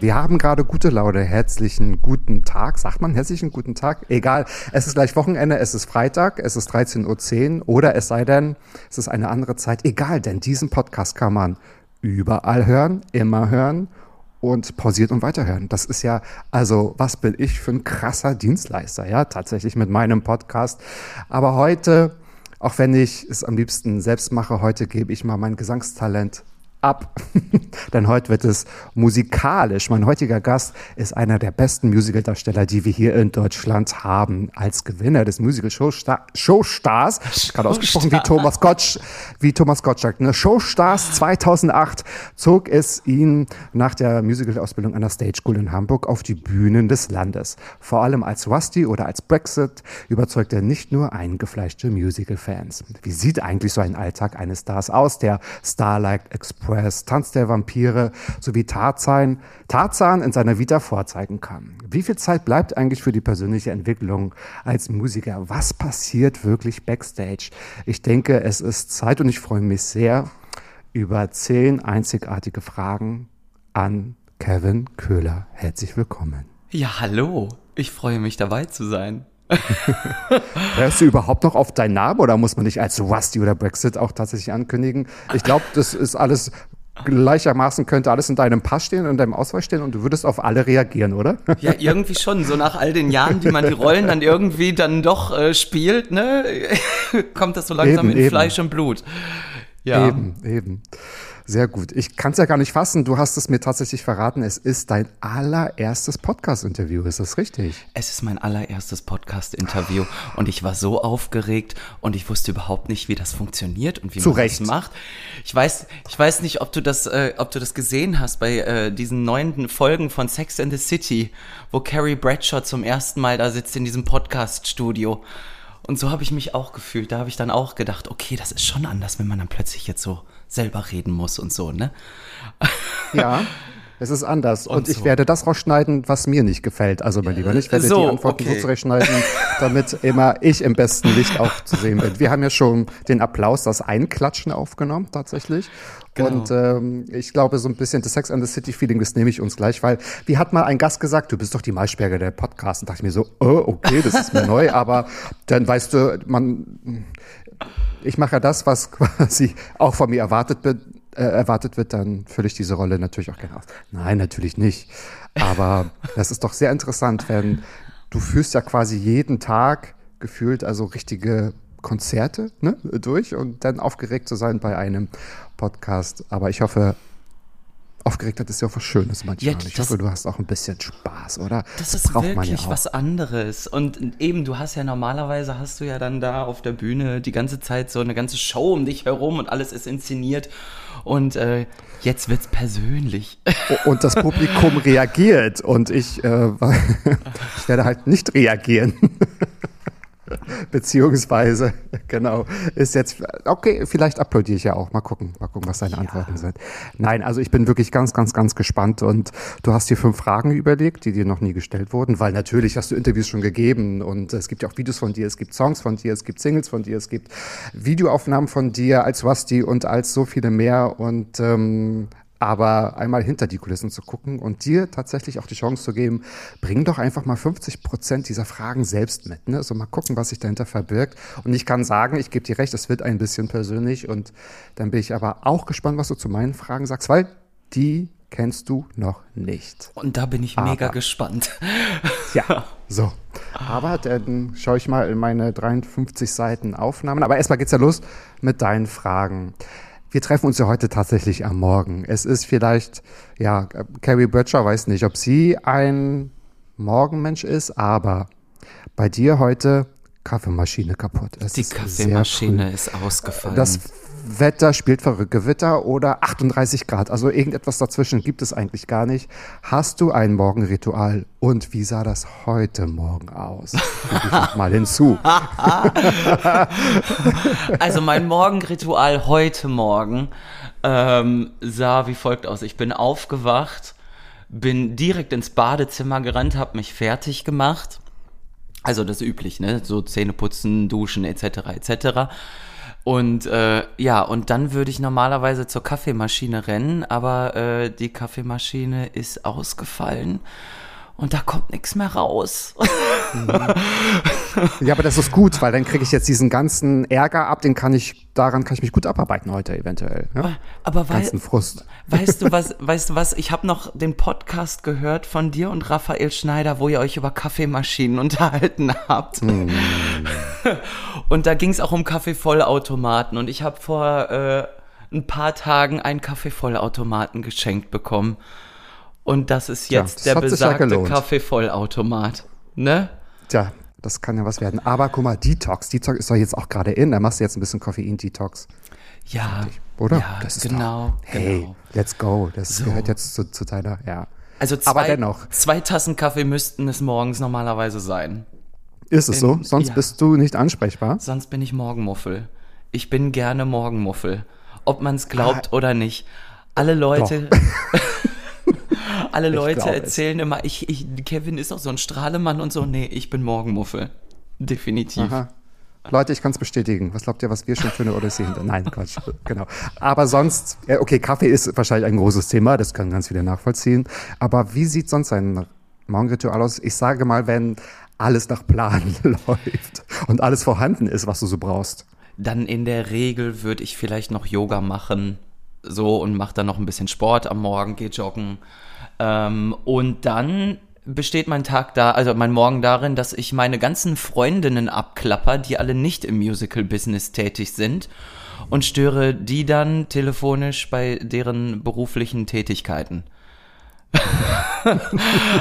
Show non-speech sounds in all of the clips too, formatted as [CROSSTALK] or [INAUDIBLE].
Wir haben gerade gute Laune. Herzlichen guten Tag. Sagt man herzlichen guten Tag? Egal. Es ist gleich Wochenende, es ist Freitag, es ist 13.10 Uhr oder es sei denn, es ist eine andere Zeit. Egal, denn diesen Podcast kann man überall hören, immer hören und pausiert und weiterhören. Das ist ja, also, was bin ich für ein krasser Dienstleister, ja, tatsächlich mit meinem Podcast. Aber heute, auch wenn ich es am liebsten selbst mache, heute gebe ich mal mein Gesangstalent ab. [LAUGHS] Denn heute wird es musikalisch. Mein heutiger Gast ist einer der besten Musicaldarsteller, die wir hier in Deutschland haben. Als Gewinner des Musical Showstar Showstars, gerade ausgesprochen wie Thomas Gottsch, wie Thomas Gottschalk, ne? Showstars 2008 zog es ihn nach der Musical-Ausbildung an der Stage School in Hamburg auf die Bühnen des Landes. Vor allem als Rusty oder als Brexit überzeugt er nicht nur eingefleischte Musical-Fans. Wie sieht eigentlich so ein Alltag eines Stars aus? Der Starlight Express, Tanz der Vampire sowie Tarzan, Tarzan in seiner Vita vorzeigen kann. Wie viel Zeit bleibt eigentlich für die persönliche Entwicklung als Musiker? Was passiert wirklich backstage? Ich denke, es ist Zeit und ich freue mich sehr über zehn einzigartige Fragen an Kevin Köhler. Herzlich willkommen. Ja, hallo. Ich freue mich dabei zu sein. [LAUGHS] Hörst du überhaupt noch auf deinen Namen oder muss man dich als Rusty oder Brexit auch tatsächlich ankündigen? Ich glaube, das ist alles gleichermaßen könnte alles in deinem Pass stehen, in deinem Ausweis stehen und du würdest auf alle reagieren, oder? [LAUGHS] Ja, irgendwie schon. So nach all den Jahren, die man die Rollen dann irgendwie dann doch äh, spielt, ne, [LAUGHS] kommt das so langsam Eben, in eben. Fleisch und Blut. Ja. Eben, eben. Sehr gut. Ich kann es ja gar nicht fassen. Du hast es mir tatsächlich verraten. Es ist dein allererstes Podcast-Interview. Ist das richtig? Es ist mein allererstes Podcast-Interview und ich war so aufgeregt und ich wusste überhaupt nicht, wie das funktioniert und wie Zu man Recht. das macht. Ich weiß, ich weiß nicht, ob du das, äh, ob du das gesehen hast bei äh, diesen neuen Folgen von Sex and the City, wo Carrie Bradshaw zum ersten Mal da sitzt in diesem Podcast-Studio. Und so habe ich mich auch gefühlt. Da habe ich dann auch gedacht, okay, das ist schon anders, wenn man dann plötzlich jetzt so selber reden muss und so, ne? Ja. [LAUGHS] Es ist anders. Und, Und ich so. werde das rausschneiden, was mir nicht gefällt. Also, mein Lieber, ich werde so, die Antworten okay. so zurechtschneiden, [LAUGHS] damit immer ich im besten Licht auch zu sehen bin. Wir haben ja schon den Applaus, das Einklatschen aufgenommen, tatsächlich. Genau. Und ähm, ich glaube, so ein bisschen das Sex and the City Feeling, das nehme ich uns gleich, weil, wie hat mal ein Gast gesagt, du bist doch die Maischberger der Podcast. Und dachte ich mir so, oh, okay, das ist mir [LAUGHS] neu, aber dann weißt du, man, ich mache ja das, was quasi auch von mir erwartet wird, äh, erwartet wird, dann fülle ich diese Rolle natürlich auch gerne aus. Nein, natürlich nicht. Aber [LAUGHS] das ist doch sehr interessant, wenn du führst ja quasi jeden Tag gefühlt also richtige Konzerte ne, durch und dann aufgeregt zu sein bei einem Podcast. Aber ich hoffe, Aufgeregtheit ist ja auch was Schönes manchmal. Ja, ich das- hoffe, du hast auch ein bisschen Spaß, oder? Das ist braucht man ja wirklich auch. was anderes. Und eben, du hast ja normalerweise hast du ja dann da auf der Bühne die ganze Zeit so eine ganze Show um dich herum und alles ist inszeniert. Und äh, jetzt wird's persönlich. Und das Publikum reagiert und ich, äh, [LAUGHS] ich werde halt nicht reagieren. [LAUGHS] [LAUGHS] Beziehungsweise, genau, ist jetzt, okay, vielleicht applaudiere ich ja auch. Mal gucken, mal gucken, was deine Antworten sind. Nein, also ich bin wirklich ganz, ganz, ganz gespannt und du hast dir fünf Fragen überlegt, die dir noch nie gestellt wurden, weil natürlich hast du Interviews schon gegeben und es gibt ja auch Videos von dir, es gibt Songs von dir, es gibt Singles von dir, es gibt Videoaufnahmen von dir als Rusty und als so viele mehr und ähm, aber einmal hinter die Kulissen zu gucken und dir tatsächlich auch die Chance zu geben, bring doch einfach mal 50 Prozent dieser Fragen selbst mit. Ne? Also mal gucken, was sich dahinter verbirgt. Und ich kann sagen, ich gebe dir recht, es wird ein bisschen persönlich. Und dann bin ich aber auch gespannt, was du zu meinen Fragen sagst, weil die kennst du noch nicht. Und da bin ich mega gespannt. Ja, [LAUGHS] so. Aber dann schaue ich mal in meine 53 Seiten Aufnahmen. Aber erstmal geht's ja los mit deinen Fragen. Wir treffen uns ja heute tatsächlich am Morgen. Es ist vielleicht, ja, Carrie Bradshaw weiß nicht, ob sie ein Morgenmensch ist, aber bei dir heute Kaffeemaschine kaputt. Es Die ist Kaffeemaschine früh. ist ausgefallen. Das Wetter spielt verrückt. Gewitter oder 38 Grad. Also irgendetwas dazwischen gibt es eigentlich gar nicht. Hast du ein Morgenritual? Und wie sah das heute Morgen aus? Ich mal hinzu. [LAUGHS] Also mein Morgenritual heute Morgen ähm, sah wie folgt aus. Ich bin aufgewacht, bin direkt ins Badezimmer gerannt, habe mich fertig gemacht. Also das üblich, ne? So Zähne putzen, duschen etc. etc. Und äh, ja, und dann würde ich normalerweise zur Kaffeemaschine rennen, aber äh, die Kaffeemaschine ist ausgefallen und da kommt nichts mehr raus. Ja, aber das ist gut, weil dann kriege ich jetzt diesen ganzen Ärger ab, den kann ich, daran kann ich mich gut abarbeiten heute eventuell. Ja? Aber weil, Ganzen Frust. Weißt du was, weißt du was, ich habe noch den Podcast gehört von dir und Raphael Schneider, wo ihr euch über Kaffeemaschinen unterhalten habt. Und da ging es auch um Kaffeevollautomaten und ich habe vor äh, ein paar Tagen einen Kaffeevollautomaten geschenkt bekommen. Und das ist jetzt das der ja besagte. Kaffeevollautomat. Ne? Tja, das kann ja was werden. Aber guck mal, Detox. Detox ist doch jetzt auch gerade in. Da machst du jetzt ein bisschen Koffein-Detox. Ja. Oder? Ja, Das ist genau. Doch, hey, genau. let's go. Das gehört jetzt zu, zu deiner, ja. Also zwei, Aber dennoch. zwei Tassen Kaffee müssten es morgens normalerweise sein. Ist es so? Ähm, Sonst ja. bist du nicht ansprechbar? Sonst bin ich Morgenmuffel. Ich bin gerne Morgenmuffel. Ob man es glaubt Ah. oder nicht. Alle Leute, [LAUGHS] alle Leute glaube es. erzählen immer, ich, ich, Kevin ist doch so ein Strahlemann und so. Nee, ich bin Morgenmuffel. Definitiv. Aha. Leute, ich kann es bestätigen. Was glaubt ihr, was wir schon für eine Odyssee hinter? Nein, Quatsch. Genau. Aber sonst, ja, okay, Kaffee ist wahrscheinlich ein großes Thema, das können ganz viele nachvollziehen. Aber wie sieht sonst ein Morgenritual aus? Ich sage mal, wenn alles nach Plan [LAUGHS] läuft und alles vorhanden ist, was du so brauchst. Dann in der Regel würde ich vielleicht noch Yoga machen. So und mache dann noch ein bisschen Sport am Morgen, gehe joggen. Ähm, und dann besteht mein Tag da, also mein Morgen darin, dass ich meine ganzen Freundinnen abklapper, die alle nicht im Musical-Business tätig sind und störe die dann telefonisch bei deren beruflichen Tätigkeiten. [LAUGHS]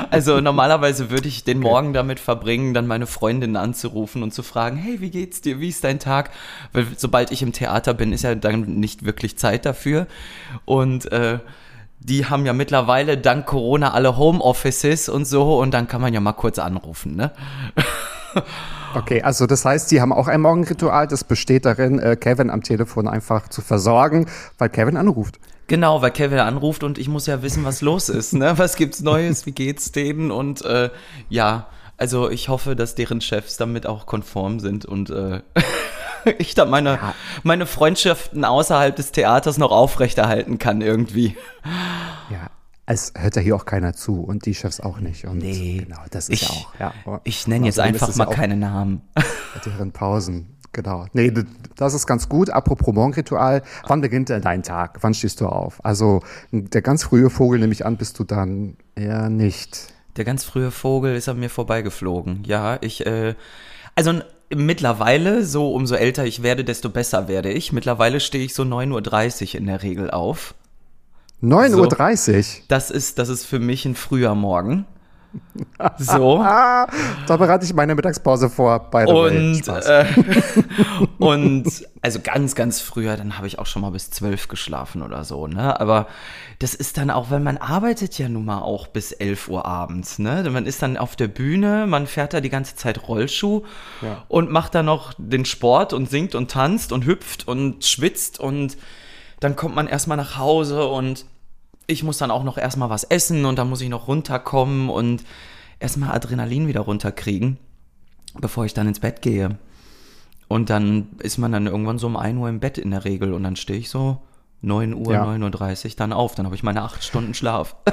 also normalerweise würde ich den Morgen damit verbringen, dann meine Freundin anzurufen und zu fragen, hey, wie geht's dir? Wie ist dein Tag? Weil sobald ich im Theater bin, ist ja dann nicht wirklich Zeit dafür. Und äh, die haben ja mittlerweile dank Corona alle Homeoffices und so und dann kann man ja mal kurz anrufen, ne? [LAUGHS] Okay, also das heißt, die haben auch ein Morgenritual, das besteht darin, äh, Kevin am Telefon einfach zu versorgen, weil Kevin anruft. Genau, weil Kevin anruft und ich muss ja wissen, was los ist, ne? Was gibt's Neues? Wie geht's denen? Und äh, ja, also ich hoffe, dass deren Chefs damit auch konform sind und äh, [LAUGHS] [LAUGHS] ich da meine, meine Freundschaften außerhalb des Theaters noch aufrechterhalten kann irgendwie. Ja, es hört ja hier auch keiner zu und die Chefs auch nicht. Und Nee, genau, das ist ich- ja auch. Ja. Ich nenne jetzt einfach mal ja keine Namen. [LAUGHS] deren Pausen. Genau. Nee, das ist ganz gut. Apropos Morgenritual, wann beginnt denn dein Tag? Wann stehst du auf? Also der ganz frühe Vogel nehme ich an, bist du dann eher nicht. Der ganz frühe Vogel ist an mir vorbeigeflogen. Ja, ich, äh, also mittlerweile, so umso älter ich werde, desto besser werde ich. Mittlerweile stehe ich so 9.30 Uhr in der Regel auf. 9.30 Uhr. Das ist, das ist für mich ein früher Morgen. So. [LAUGHS] Da bereite ich meine Mittagspause vor, by the. Und, äh, [LAUGHS] und also ganz, ganz früher, dann habe ich auch schon mal bis zwölf geschlafen oder so, ne? Aber das ist dann auch, weil man arbeitet ja nun mal auch bis 11 Uhr abends, ne? Man ist dann auf der Bühne, man fährt da die ganze Zeit Rollschuh Ja. und macht dann noch den Sport und singt und tanzt und hüpft und schwitzt und dann kommt man erstmal nach Hause und ich muss dann auch noch erstmal was essen und dann muss ich noch runterkommen und erstmal Adrenalin wieder runterkriegen, bevor ich dann ins Bett gehe. Und dann ist man dann irgendwann so um 1 Uhr im Bett in der Regel und dann stehe ich so 9 Uhr, Ja. 9.30 Uhr dann auf. Dann habe ich meine 8 Stunden Schlaf. [LAUGHS]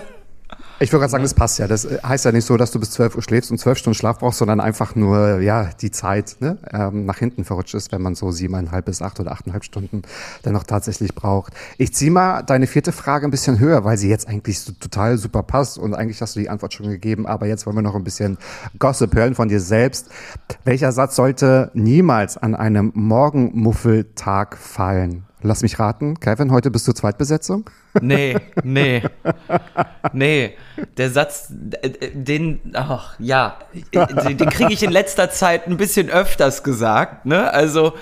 Ich würde gerade sagen, das passt ja. Das äh, heißt ja nicht so, dass du bis 12 Uhr schläfst und 12 Stunden Schlaf brauchst, sondern einfach nur, ja, die Zeit ne, ähm, nach hinten verrutscht ist, wenn man so siebeneinhalb bis acht oder achteinhalb Stunden dann noch tatsächlich braucht. Ich ziehe mal deine vierte Frage ein bisschen höher, weil sie jetzt eigentlich so total super passt und eigentlich hast du die Antwort schon gegeben, aber jetzt wollen wir noch ein bisschen Gossip hören von dir selbst. Welcher Satz sollte niemals an einem Morgenmuffeltag fallen? Lass mich raten, Kevin, heute bist du Zweitbesetzung? Nee, [LAUGHS] nee. Nee, der Satz, den, ach, ja, den kriege ich in letzter Zeit ein bisschen öfters gesagt, ne? Also,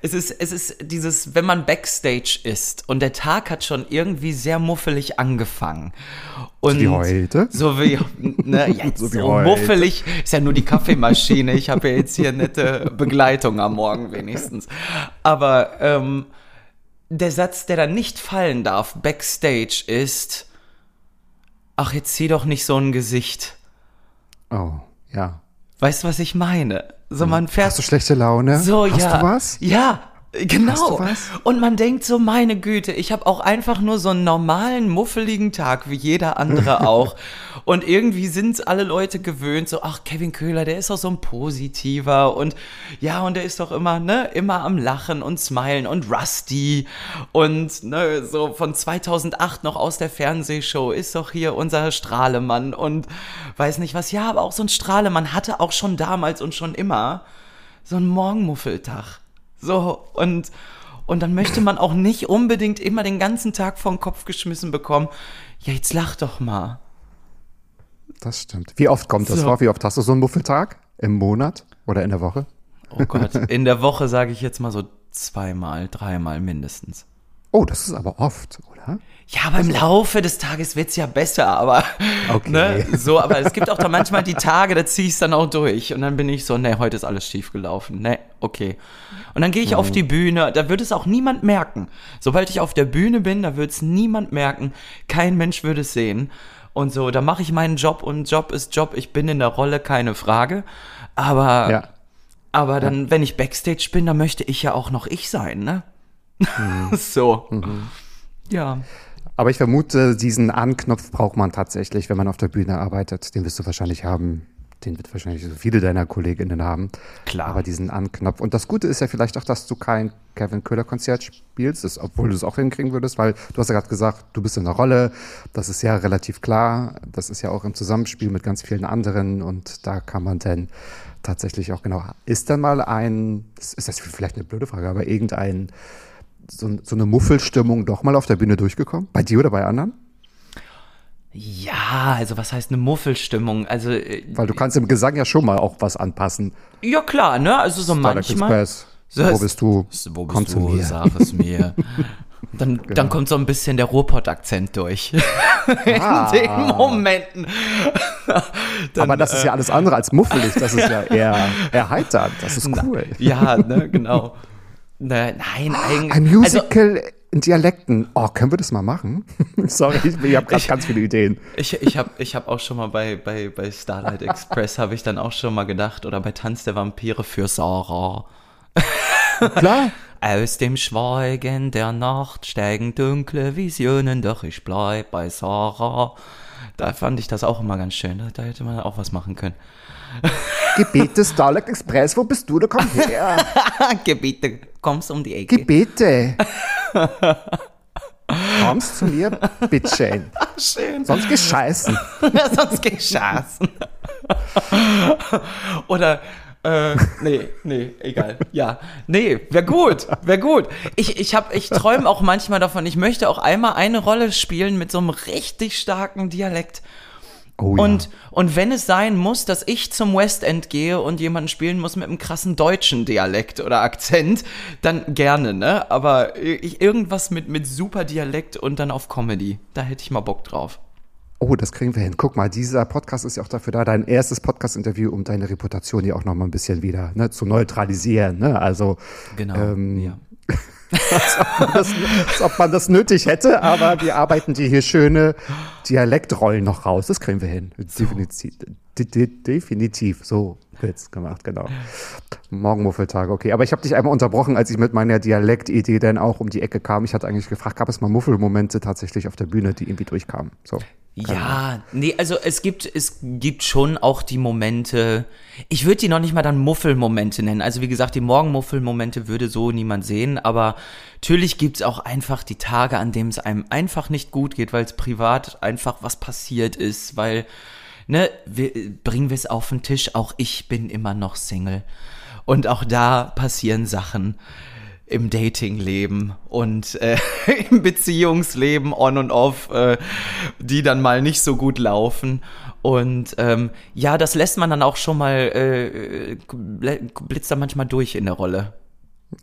es ist, es ist dieses, wenn man Backstage ist und der Tag hat schon irgendwie sehr muffelig angefangen. Und wie heute? So wie, ne, [LAUGHS] jetzt So so, wie heute. muffelig ist ja nur die Kaffeemaschine. Ich habe ja jetzt hier nette Begleitung am Morgen wenigstens. Aber ähm, der Satz, der da nicht fallen darf, Backstage ist, ach, jetzt zieh doch nicht so ein Gesicht. Oh, ja. Weißt du, was ich meine? So, man fährt Hast du schlechte Laune? so, Hast ja. du was? Ja, genau. Und man denkt so, meine Güte, ich habe auch einfach nur so einen normalen, muffeligen Tag, wie jeder andere [LAUGHS] auch. Und irgendwie sind alle Leute gewöhnt, so, ach, Kevin Köhler, der ist doch so ein Positiver und ja, und der ist doch immer, ne, immer am Lachen und Smilen und Rusty und, ne, so von 2008 noch aus der Fernsehshow ist doch hier unser Strahlemann und weiß nicht was. Ja, aber auch so ein Strahlemann hatte auch schon damals und schon immer so ein Morgenmuffeltag. So, und, und dann möchte man auch nicht unbedingt immer den ganzen Tag vor den Kopf geschmissen bekommen. Ja, jetzt lach doch mal. Das stimmt. Wie oft kommt das So. vor? Wie oft hast du so einen Muffeltag? Im Monat oder in der Woche? Oh Gott, in der Woche sage ich jetzt mal so zweimal, dreimal mindestens. Oh, das ist aber oft, oder? Ja, aber im Laufe des Tages wird's ja besser, aber Okay. ne, so, aber es gibt auch da manchmal die Tage, da zieh ich's dann auch durch und dann bin ich so, ne, heute ist alles schief gelaufen. Ne, okay. Und dann gehe ich auf die Bühne, da wird es auch niemand merken. Sobald ich auf der Bühne bin, da wird's niemand merken, kein Mensch würde es sehen. Und so, da mache ich meinen Job und Job ist Job, ich bin in der Rolle, keine Frage. Aber Ja. aber dann, wenn ich Backstage bin, dann möchte ich ja auch noch ich sein, ne? [LAUGHS] so. Ja. Aber ich vermute, diesen Anknopf braucht man tatsächlich, wenn man auf der Bühne arbeitet. Den wirst du wahrscheinlich haben. Den wird wahrscheinlich so viele deiner KollegInnen haben. Klar. Aber diesen Anknopf. Und das Gute ist ja vielleicht auch, dass du kein Kevin Köhler-Konzert spielst, das, obwohl du es auch hinkriegen würdest, weil du hast ja gerade gesagt, du bist in der Rolle. Das ist ja relativ klar. Das ist ja auch im Zusammenspiel mit ganz vielen anderen. Und da kann man dann tatsächlich auch genau. Ist dann mal ein, ist das vielleicht eine blöde Frage, aber irgendein so, so eine Muffelstimmung doch mal auf der Bühne durchgekommen? Bei dir oder bei anderen? Ja, also was heißt eine Muffelstimmung? Also, äh, Weil du kannst im Gesang ja schon mal auch was anpassen. ja klar, ne? Also so Starlight manchmal. Express. So, Wo es- bist du? Wo bist Komm du? zu mir. Sag es mir. [LAUGHS] Dann, Genau. dann kommt so ein bisschen der Ruhrpott-Akzent durch. [LAUGHS] Ah. In den Momenten. Dann, [LAUGHS] Aber das ist äh, ja alles andere als muffelig. Das ist ja eher erheiternd. Das ist cool. Ja, ne, genau. Ne, nein, eigentlich. Ein Also, Musical in Dialekten. Oh, können wir das mal machen? [LAUGHS] Sorry, ich, ich habe gerade ganz viele Ideen. Ich, ich habe ich hab auch schon mal bei, bei, bei Starlight Express, habe ich dann auch schon mal gedacht, oder bei Tanz der Vampire für Sarah. [LAUGHS] Klar. Aus dem Schweigen der Nacht steigen dunkle Visionen, doch ich bleib bei Sarah. Da fand ich das auch immer ganz schön. Da, da hätte man auch was machen können. [LAUGHS] Gebete Starlight Express, wo bist du? Da komm her. [LAUGHS] Gebiete, kommst um die Ecke. Gebete. [LAUGHS] Kommst zu mir, bitteschön. Schön. Sonst gescheißen. Sonst geschaßen. Oder, äh, nee, nee, egal. Ja, nee, wär gut, wär gut. Ich, ich, hab, ich träume auch manchmal davon, ich möchte auch einmal eine Rolle spielen mit so einem richtig starken Dialekt. Oh ja. Und, und wenn es sein muss, dass ich zum West End gehe und jemanden spielen muss mit einem krassen deutschen Dialekt oder Akzent, dann gerne, ne? Aber ich, irgendwas mit, mit super Dialekt und dann auf Comedy, da hätte ich mal Bock drauf. Oh, das kriegen wir hin. Guck mal, dieser Podcast ist ja auch dafür da, dein erstes Podcast-Interview, um deine Reputation hier auch noch mal ein bisschen wieder ne, zu neutralisieren. Ne? Also, Genau. Ähm, ja. [LAUGHS] das, als ob man das nötig hätte, aber wir arbeiten dir hier schöne Dialektrollen noch raus. Das kriegen wir hin. Definitiv. De de definitiv. So wird's gemacht, genau. Morgenmuffeltag, okay. Aber ich habe dich einmal unterbrochen, als ich mit meiner Dialektidee dann auch um die Ecke kam. Ich hatte eigentlich gefragt, gab es mal Muffelmomente tatsächlich auf der Bühne, die irgendwie durchkamen? So. Ja, nee, also es gibt, es gibt schon auch die Momente, ich würde die noch nicht mal dann Muffelmomente nennen. Also wie gesagt, die Morgenmuffelmomente würde so niemand sehen, aber natürlich gibt's auch einfach die Tage, an denen es einem einfach nicht gut geht, weil es privat einfach was passiert ist, weil, ne, wir, bringen wir es auf den Tisch, auch ich bin immer noch Single. Und auch da passieren Sachen im Datingleben und äh, [LAUGHS] im Beziehungsleben on und off, äh, die dann mal nicht so gut laufen. Und ähm, ja, das lässt man dann auch schon mal, äh, blitzt da manchmal durch in der Rolle.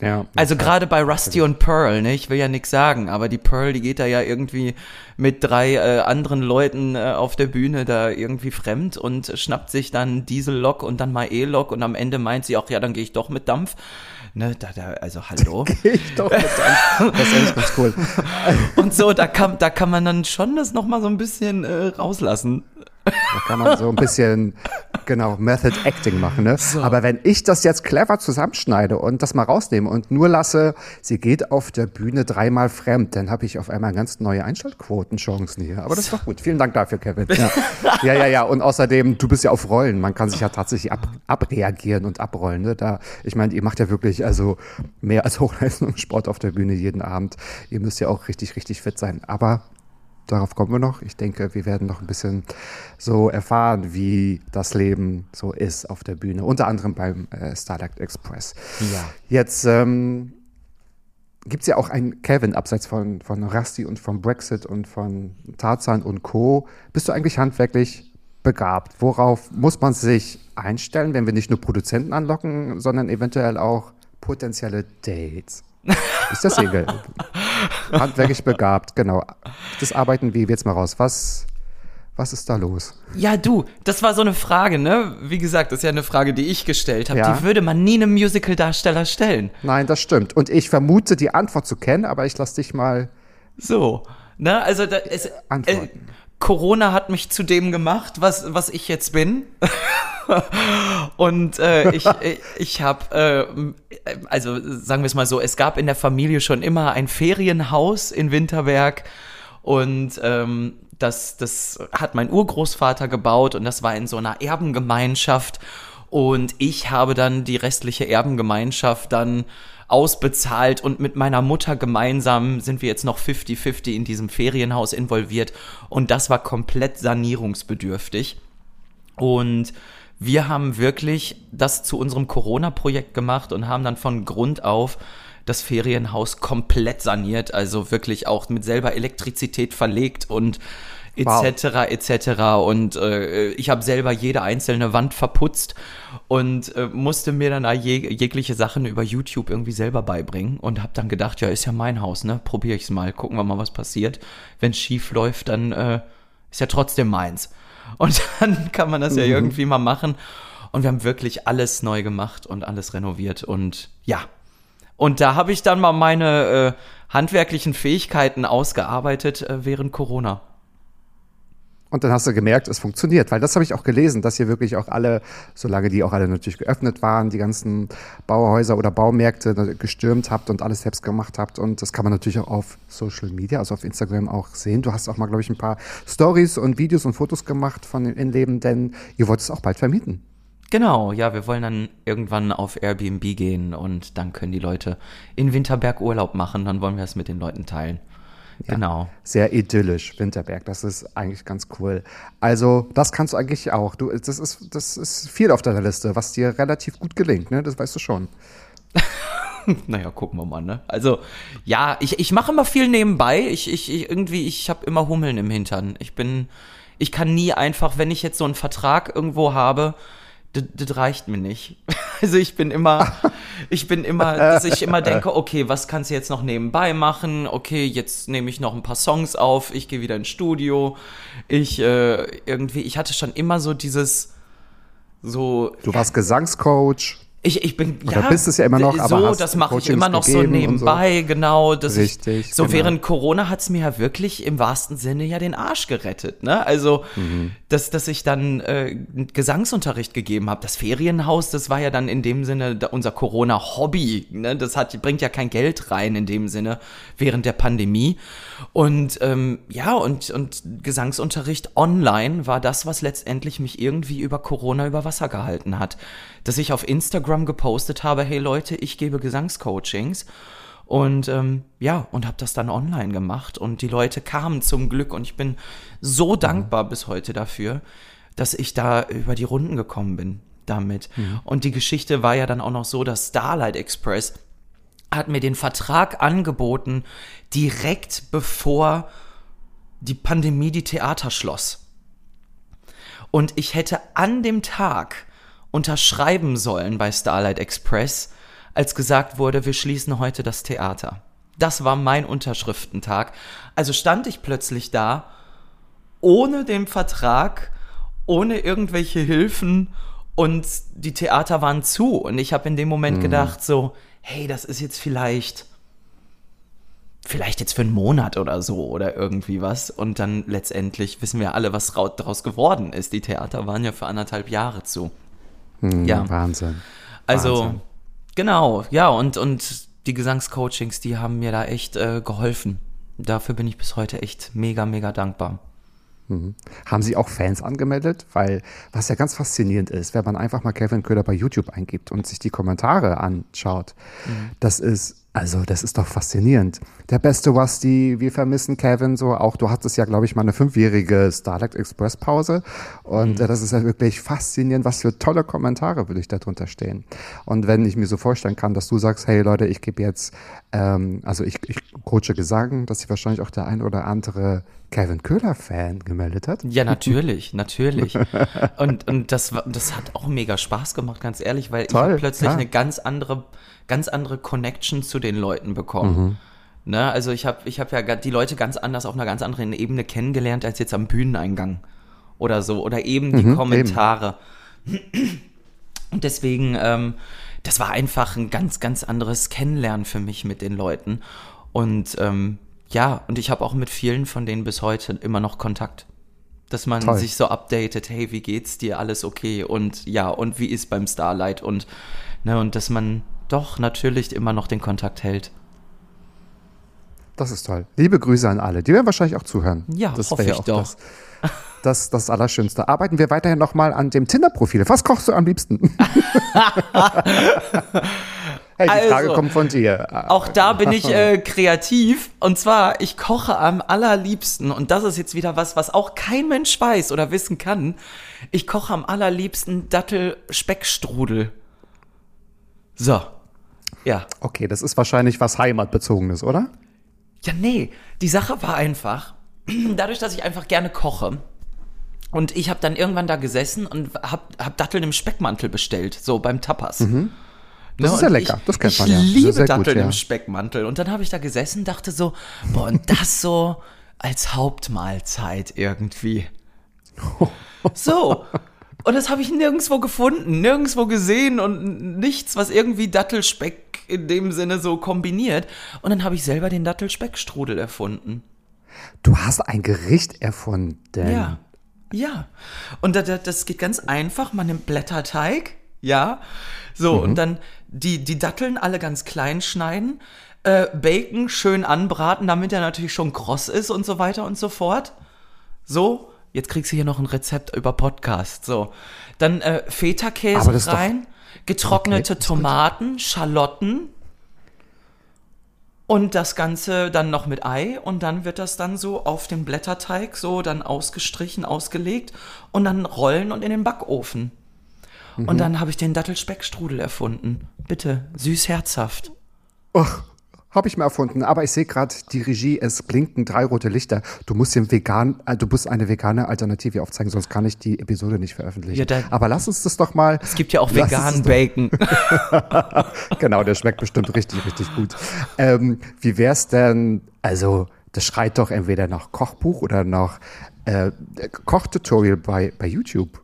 Ja. Also gerade bei Rusty und Pearl, ne, ich will ja nichts sagen, aber die Pearl, die geht da ja irgendwie mit drei äh, anderen Leuten äh, auf der Bühne da irgendwie fremd und schnappt sich dann Diesellok und dann mal E-Lok und am Ende meint sie auch, ja, dann gehe ich doch mit Dampf. Ne, da, da, also hallo. [LAUGHS] Geh ich doch mit Dampf. [LAUGHS] Das ist echt ganz cool. und so, da kann, da kann man dann schon das nochmal so ein bisschen äh, rauslassen. Da kann man so ein bisschen, genau, Method Acting machen. Ne? Aber wenn ich das jetzt clever zusammenschneide und das mal rausnehme und nur lasse, sie geht auf der Bühne dreimal fremd, dann habe ich auf einmal ganz neue Einschaltquotenchancen hier. Aber das ist doch gut. Vielen Dank dafür, Kevin. Ja. [LAUGHS] ja, ja, ja. Und außerdem, du bist ja auf Rollen. Man kann sich ja tatsächlich ab, abreagieren und abrollen. Ne? Da, ich meine, ihr macht ja wirklich also mehr als Hochleistungssport auf der Bühne jeden Abend. Ihr müsst ja auch richtig, richtig fit sein. Aber darauf kommen wir noch. Ich denke, wir werden noch ein bisschen so erfahren, wie das Leben so ist auf der Bühne, unter anderem beim äh, Starlight Express. Ja. Jetzt ähm, gibt es ja auch einen Kevin, abseits von, von Rusty und von Brexit und von Tarzan und Co. Bist du eigentlich handwerklich begabt? Worauf muss man sich einstellen, wenn wir nicht nur Produzenten anlocken, sondern eventuell auch potenzielle Dates? Ist das Segel? [LAUGHS] Handwerklich begabt, genau. Das Arbeiten wie, jetzt mal raus. Was, was ist da los? Ja, du, das war so eine Frage, ne? Wie gesagt, das ist ja eine Frage, die ich gestellt habe. Ja. Die würde man nie einem Musical-Darsteller stellen. Nein, das stimmt. Und ich vermute die Antwort zu kennen, aber ich lass dich mal So, ne? Also, da, es, äh, antworten. Corona hat mich zu dem gemacht, was, was ich jetzt bin. [LAUGHS] Und äh, ich, [LAUGHS] ich, ich habe, äh, also sagen wir es mal so, es gab in der Familie schon immer ein Ferienhaus in Winterberg und ähm, das, das hat mein Urgroßvater gebaut und das war in so einer Erbengemeinschaft und ich habe dann die restliche Erbengemeinschaft dann ausbezahlt und mit meiner Mutter gemeinsam sind wir jetzt noch 50-50 in diesem Ferienhaus involviert und das war komplett sanierungsbedürftig. Und wir haben wirklich das zu unserem Corona-Projekt gemacht und haben dann von Grund auf das Ferienhaus komplett saniert, also wirklich auch mit selber Elektrizität verlegt und etc. Wow. etc. Und äh, ich habe selber jede einzelne Wand verputzt und äh, musste mir dann jeg jegliche Sachen über YouTube irgendwie selber beibringen und habe dann gedacht, ja, ist ja mein Haus, ne? Probiere ich's mal, gucken wir mal, was passiert. Wenn schief läuft, dann äh, ist ja trotzdem meins. [LAUGHS] Und dann kann man das ja irgendwie mal machen. Und wir haben wirklich alles neu gemacht und alles renoviert. Und ja. Und da habe ich dann mal meine äh, handwerklichen Fähigkeiten ausgearbeitet äh, während Corona. Und dann hast du gemerkt, es funktioniert, weil das habe ich auch gelesen, dass ihr wirklich auch alle, solange die auch alle natürlich geöffnet waren, die ganzen Bauhäuser oder Baumärkte gestürmt habt und alles selbst gemacht habt. Und das kann man natürlich auch auf Social Media, also auf Instagram auch sehen. Du hast auch mal, glaube ich, ein paar Stories und Videos und Fotos gemacht von den Innenleben, ihr wollt es auch bald vermieten. Genau, ja, wir wollen dann irgendwann auf Airbnb gehen und dann können die Leute in Winterberg Urlaub machen, dann wollen wir es mit den Leuten teilen. Ja, Genau. Sehr idyllisch, Winterberg. Das ist eigentlich ganz cool. Also, das kannst du eigentlich auch. Du, das ist, das ist viel auf deiner Liste, was dir relativ gut gelingt, ne? Das weißt du schon. [LAUGHS] Naja, gucken wir mal, ne? Also, ja, ich, ich mache immer viel nebenbei. Ich, ich, ich irgendwie, ich habe immer Hummeln im Hintern. Ich bin, ich kann nie einfach, wenn ich jetzt so einen Vertrag irgendwo habe, das, das reicht mir nicht. [LAUGHS] Also ich bin immer, ich bin immer, dass ich immer denke, okay, was kannst du jetzt noch nebenbei machen? Okay, jetzt nehme ich noch ein paar Songs auf, ich gehe wieder ins Studio. Ich äh, irgendwie, ich hatte schon immer so dieses, so Du warst Gesangscoach. Ich, ich bin Oder bist es ja immer noch, so, aber hast das mache ich immer noch so und so. nebenbei, genau. Richtig, Ich, so genau. während Corona hat's mir ja wirklich im wahrsten Sinne ja den Arsch gerettet, ne? Also, Mhm. dass, dass ich dann äh, Gesangsunterricht gegeben habe. Das Ferienhaus, das war ja dann in dem Sinne unser Corona-Hobby, ne? Das hat, bringt ja kein Geld rein in dem Sinne während der Pandemie. Und ähm, ja, und, und Gesangsunterricht online war das, was letztendlich mich irgendwie über Corona über Wasser gehalten hat. Dass ich auf Instagram gepostet habe, hey Leute, ich gebe Gesangscoachings. Und ähm, ja, und habe das dann online gemacht. Und die Leute kamen zum Glück. Und ich bin so dankbar bis heute dafür, dass ich da über die Runden gekommen bin damit. Und die Geschichte war ja dann auch noch so, dass Starlight Express hat mir den Vertrag angeboten, direkt bevor die Pandemie die Theater schloss. Und ich hätte an dem Tag unterschreiben sollen bei Starlight Express, als gesagt wurde, wir schließen heute das Theater. Das war mein Unterschriftentag. Also stand ich plötzlich da, ohne den Vertrag, ohne irgendwelche Hilfen und die Theater waren zu. Und ich habe in dem Moment gedacht, so, hey, das ist jetzt vielleicht, vielleicht jetzt für einen Monat oder so oder irgendwie was. Und dann letztendlich wissen wir alle, was rau- daraus geworden ist. Die Theater waren ja für anderthalb Jahre zu. Hm, Ja. Wahnsinn. Also, Wahnsinn. genau, ja, und, und die Gesangscoachings, die haben mir da echt äh, geholfen. Dafür bin ich bis heute echt mega, mega dankbar. Haben Sie auch Fans angemeldet? Weil, was ja ganz faszinierend ist, wenn man einfach mal Kevin Köhler bei YouTube eingibt und sich die Kommentare anschaut, das ist, also, das ist doch faszinierend. Der beste Rusty, wir vermissen Kevin so. Auch du hattest ja, glaube ich, mal eine fünfjährige Starlight Express Pause. Und äh, das ist ja wirklich faszinierend, was für tolle Kommentare würde ich da drunter stehen. Und wenn ich mir so vorstellen kann, dass du sagst, hey Leute, ich gebe jetzt, ähm, also ich, ich coache Gesang, dass sich wahrscheinlich auch der ein oder andere Kevin Köhler-Fan gemeldet hat. Ja, natürlich, [LAUGHS] natürlich. Und, und das, war- das hat auch mega Spaß gemacht, ganz ehrlich, weil ich Toll, habe plötzlich ja. eine ganz andere, ganz andere Connection zu den Leuten bekommen. Ne? Also ich habe ich hab ja die Leute ganz anders auf einer ganz anderen Ebene kennengelernt als jetzt am Bühneneingang oder so. Oder eben die Kommentare. Und deswegen, ähm, das war einfach ein ganz, ganz anderes Kennenlernen für mich mit den Leuten. Und ähm, ja, und ich habe auch mit vielen von denen bis heute immer noch Kontakt. Dass man Toll. sich so updatet, hey, wie geht's dir? Alles okay? Und ja, und wie ist beim Starlight? Und, ne, und dass man doch natürlich immer noch den Kontakt hält. Das ist toll. Liebe Grüße an alle. Die werden wahrscheinlich auch zuhören. Ja, das hoffe wär ich auch doch. Das, das, das Allerschönste. Arbeiten wir weiterhin nochmal an dem Tinder-Profil. Was kochst du am liebsten? [LAUGHS] hey, die Frage Also, kommt von dir. Auch da bin ich [LAUGHS] äh, kreativ. Und zwar, ich koche am allerliebsten. Und das ist jetzt wieder was, was auch kein Mensch weiß oder wissen kann. Ich koche am allerliebsten Dattel-Speckstrudel. So. Ja. Okay, das ist wahrscheinlich was Heimatbezogenes, oder? Ja, nee. Die Sache war einfach, [CLEARS THROAT] dadurch, dass ich einfach gerne koche. Und ich habe dann irgendwann da gesessen und hab, hab Datteln im Speckmantel bestellt, so beim Tapas. Das Ne, ist ja lecker. Ich, Das kennt ich man ja. Das ist liebe sehr gut, Datteln ja. im Speckmantel. Und dann habe ich da gesessen, dachte so, boah, und das so als Hauptmahlzeit irgendwie. [LAUGHS] So. Und das habe ich nirgendwo gefunden, nirgendwo gesehen und nichts, was irgendwie Dattelspeck in dem Sinne so kombiniert. Und dann habe ich selber den Dattelspeckstrudel erfunden. Du hast ein Gericht erfunden. Ja. Ja. Und da- da- das geht ganz einfach. Man nimmt Blätterteig, ja. So, und dann die, die Datteln alle ganz klein schneiden. Äh, Bacon schön anbraten, damit er natürlich schon kross ist und so weiter und so fort. So, jetzt kriegst du hier noch ein Rezept über Podcast. So, dann äh, Feta-Käse rein, getrocknete. Tomaten, Schalotten und das Ganze dann noch mit Ei und dann wird das dann so auf den Blätterteig so dann ausgestrichen, ausgelegt und dann rollen und in den Backofen. Mhm. Und dann habe ich den Dattelspeckstrudel erfunden. Bitte, süß herzhaft. Ach, habe ich mir erfunden. Aber ich sehe gerade die Regie, es blinken drei rote Lichter. Du musst dem vegan, äh, du musst eine vegane Alternative aufzeigen, sonst kann ich die Episode nicht veröffentlichen. Ja, Aber lass uns das doch mal. Es gibt ja auch veganen Bacon. [LAUGHS] Genau, der schmeckt bestimmt richtig, richtig gut. Ähm, wie wär's denn? Also, das schreit doch entweder nach Kochbuch oder nach äh, Kochtutorial bei, bei YouTube.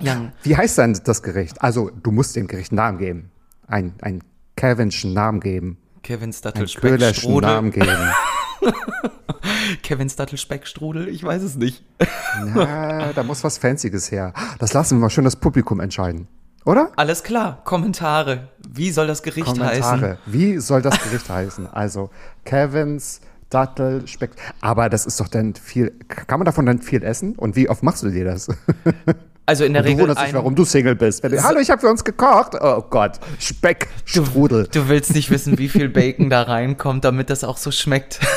Ja. Wie heißt denn das Gericht? Also, du musst dem Gericht einen Namen geben. Ein, ein Kevinschen Namen geben. Kevins Einen Köhlerschen Namen [LAUGHS] geben. Kevins Dattelspeckstrudel, ich weiß es nicht. Ja, da muss was Fancyes her. Das lassen wir mal schön das Publikum entscheiden. Oder? Alles klar, Kommentare. Wie soll das Gericht Kommentare. heißen? Wie soll das Gericht heißen? Also Kevins Dattel Speck. Aber das ist doch dann viel. Kann man davon dann viel essen? Und wie oft machst du dir das? [LAUGHS] Also in der Du Regel wunderst dich, warum du Single bist. Du, Hallo, ich habe für uns gekocht. Oh Gott, Speck, Strudel. Du willst nicht wissen, wie viel Bacon da reinkommt, damit das auch so schmeckt. [LAUGHS]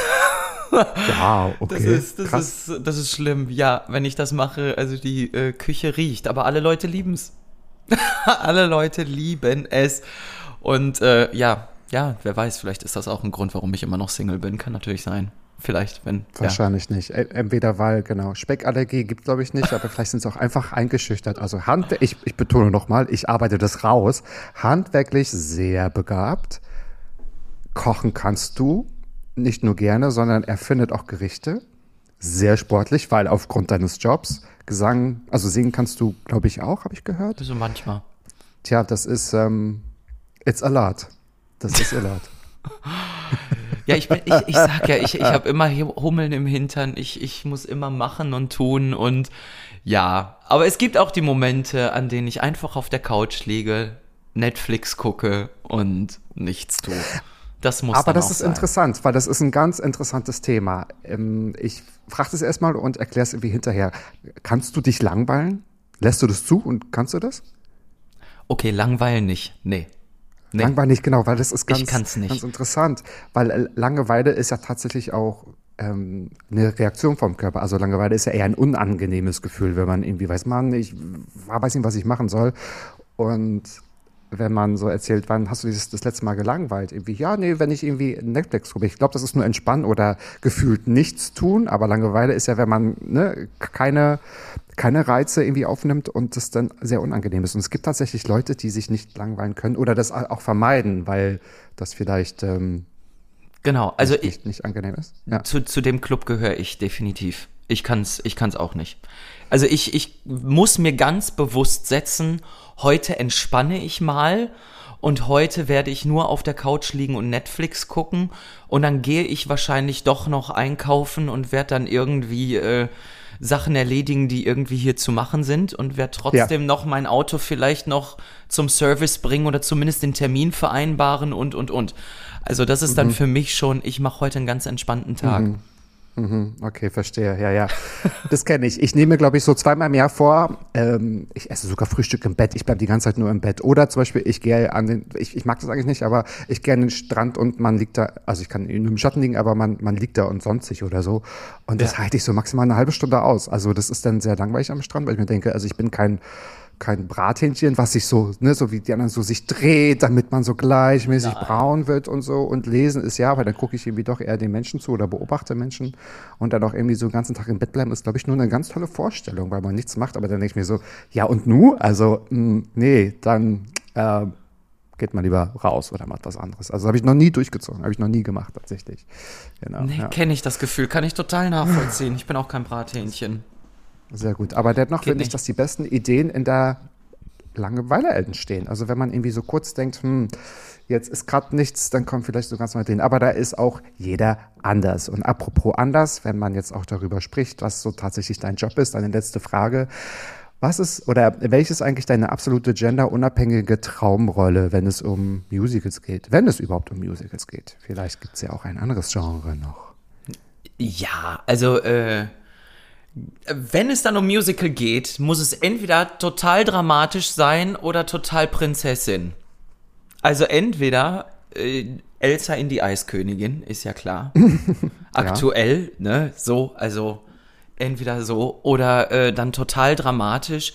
Ja, okay. Das ist, das Krass. ist, das ist schlimm. Ja, wenn ich das mache, also die äh, Küche riecht, aber alle Leute lieben es. [LAUGHS] alle Leute lieben es. Und äh, ja, ja, wer weiß, vielleicht ist das auch ein Grund, warum ich immer noch Single bin. Kann natürlich sein. Vielleicht, wenn. Wahrscheinlich nicht. E- Entweder weil, genau, Speckallergie gibt glaube ich nicht, aber vielleicht sind sie auch einfach eingeschüchtert. Also Handwerk, ich, ich betone nochmal, ich arbeite das raus. Handwerklich sehr begabt. Kochen kannst du nicht nur gerne, sondern er findet auch Gerichte. Sehr sportlich, weil aufgrund deines Jobs Gesang, also singen kannst du, glaube ich, auch, habe ich gehört. So manchmal. Tja, das ist, ähm, it's a lot. Das ist a lot. [LAUGHS] Ja, ich, bin, ich, ich sag ja, ich, ich habe immer Hummeln im Hintern. Ich, ich muss immer machen und tun und ja. Aber es gibt auch die Momente, an denen ich einfach auf der Couch liege, Netflix gucke und nichts tue. Das muss Aber das ist sein. interessant, weil das ist ein ganz interessantes Thema. Ähm, Ich frage das erstmal und erkläre es irgendwie hinterher. Kannst du dich langweilen? Lässt du das zu und kannst du das? Okay, langweilen nicht. Nee. Nee. Langweilen nicht, genau, weil das ist ganz, ganz interessant. Weil äh, Langeweile ist ja tatsächlich auch ähm, eine Reaktion vom Körper. Also Langeweile ist ja eher ein unangenehmes Gefühl, wenn man irgendwie weiß, Mann, ich weiß nicht, was ich machen soll. Und wenn man so erzählt, wann hast du dich das, letzte Mal gelangweilt? Irgendwie, ja, nee, wenn ich irgendwie Netflix gucke. Ich glaube, das ist nur entspannen oder gefühlt nichts tun. Aber Langeweile ist ja, wenn man ne, keine, keine Reize irgendwie aufnimmt und das dann sehr unangenehm ist. Und es gibt tatsächlich Leute, die sich nicht langweilen können oder das auch vermeiden, weil das vielleicht ähm, Genau, also ich, nicht, nicht angenehm ist. Ja. zu, zu dem Club gehöre ich definitiv. Ich kann's, ich kann's auch nicht. Also ich, ich muss mir ganz bewusst setzen, heute entspanne ich mal und heute werde ich nur auf der Couch liegen und Netflix gucken und dann gehe ich wahrscheinlich doch noch einkaufen und werde dann irgendwie äh, Sachen erledigen, die irgendwie hier zu machen sind und werde trotzdem noch mein Auto vielleicht noch zum Service bringen oder zumindest den Termin vereinbaren und und und. Also das ist dann für mich schon, ich mache heute einen ganz entspannten Tag. Mhm, Okay, verstehe. Ja, ja. Das kenne ich. Ich nehme, glaube ich, so zweimal im Jahr vor, ähm, ich esse sogar Frühstück im Bett. Ich bleibe die ganze Zeit nur im Bett. Oder zum Beispiel, ich gehe an den, ich, ich mag das eigentlich nicht, aber ich gehe an den Strand und man liegt da, also ich kann nur im Schatten liegen, aber man, man liegt da und sonstig oder so. Und das halte ich so maximal eine halbe Stunde aus. Also das ist dann sehr langweilig am Strand, weil ich mir denke, also ich bin kein, kein Brathähnchen, was sich so, ne, so wie die anderen so sich dreht, damit man so gleichmäßig braun wird und so. Und lesen ist ja, weil dann gucke ich irgendwie doch eher den Menschen zu oder beobachte Menschen. Und dann auch irgendwie so den ganzen Tag im Bett bleiben, ist, glaube ich, nur eine ganz tolle Vorstellung, weil man nichts macht. Aber dann denke ich mir so, ja und nu? Also, mh, nee, dann äh, geht man lieber raus oder macht was anderes. Also habe ich noch nie durchgezogen, habe ich noch nie gemacht tatsächlich. Genau, Nee, ja. kenne ich das Gefühl, kann ich total nachvollziehen. Ich bin auch kein Brathähnchen. Sehr gut. Aber dennoch Geht finde ich, dass die besten Ideen in der Langeweile entstehen. Also wenn man irgendwie so kurz denkt, hm, jetzt ist gerade nichts, dann kommt vielleicht so ganz neue Ideen. Aber da ist auch jeder anders. Und apropos anders, wenn man jetzt auch darüber spricht, was so tatsächlich dein Job ist, eine letzte Frage. Was ist oder welches ist eigentlich deine absolute genderunabhängige Traumrolle, wenn es um Musicals geht? Wenn es überhaupt um Musicals geht. Vielleicht gibt es ja auch ein anderes Genre noch. Ja, also äh, wenn es dann um Musical geht, muss es entweder total dramatisch sein oder total Prinzessin. Also entweder äh, Elsa in die Eiskönigin, ist ja klar. [LAUGHS] Aktuell, ne? So, also entweder so oder äh, dann total dramatisch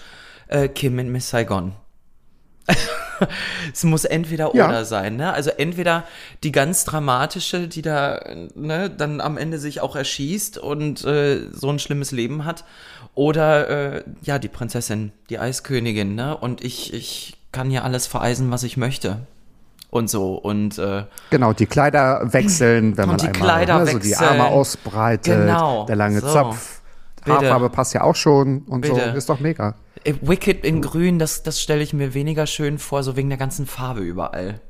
äh, Kim in Miss Saigon. [LAUGHS] es muss entweder Ja. oder sein, ne? Also entweder die ganz dramatische, die da ne, dann am Ende sich auch erschießt und äh, so ein schlimmes Leben hat, oder äh, ja die Prinzessin, die Eiskönigin, ne? Und ich ich kann ja alles vereisen, was ich möchte und so und äh, Genau, die Kleider wechseln, wenn man die einmal Kleider ne, so die wechseln. Arme ausbreitet, Genau, der lange so. Zopf, Bitte. Haarfarbe passt ja auch schon und Bitte. so, ist doch mega. Äh, Wicked in Grün, das, das stelle ich mir weniger schön vor, so wegen der ganzen Farbe überall.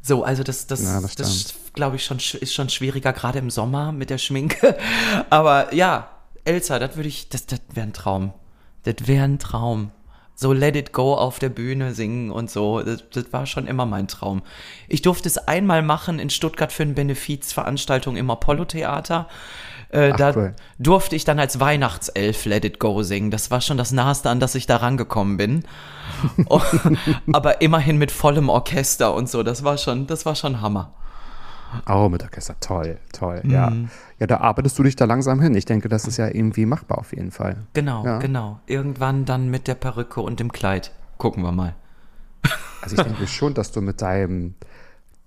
So, also das, das, Ja, das das, glaube ich schon, sch- ist schon schwieriger, gerade im Sommer mit der Schminke. [LAUGHS] Aber ja, Elsa, das würde ich, das, das wäre ein Traum. Das wäre ein Traum. So Let It Go auf der Bühne singen und so, das, das war schon immer mein Traum. Ich durfte es einmal machen in Stuttgart für eine Benefizveranstaltung im Apollo-Theater. Äh, Ach, da cool. durfte ich dann als Weihnachtself Let It Go singen. Das war schon das Naheste, an das ich da rangekommen bin. [LAUGHS] Oh, aber immerhin mit vollem Orchester und so. Das war schon, das war schon Hammer. Oh, mit Orchester, toll, toll, ja. Mhm. Ja, da arbeitest du dich da langsam hin. Ich denke, das ist ja irgendwie machbar auf jeden Fall. Genau, Ja. genau. Irgendwann dann mit der Perücke und dem Kleid. Gucken wir mal. Also ich denke schon, dass du mit deinem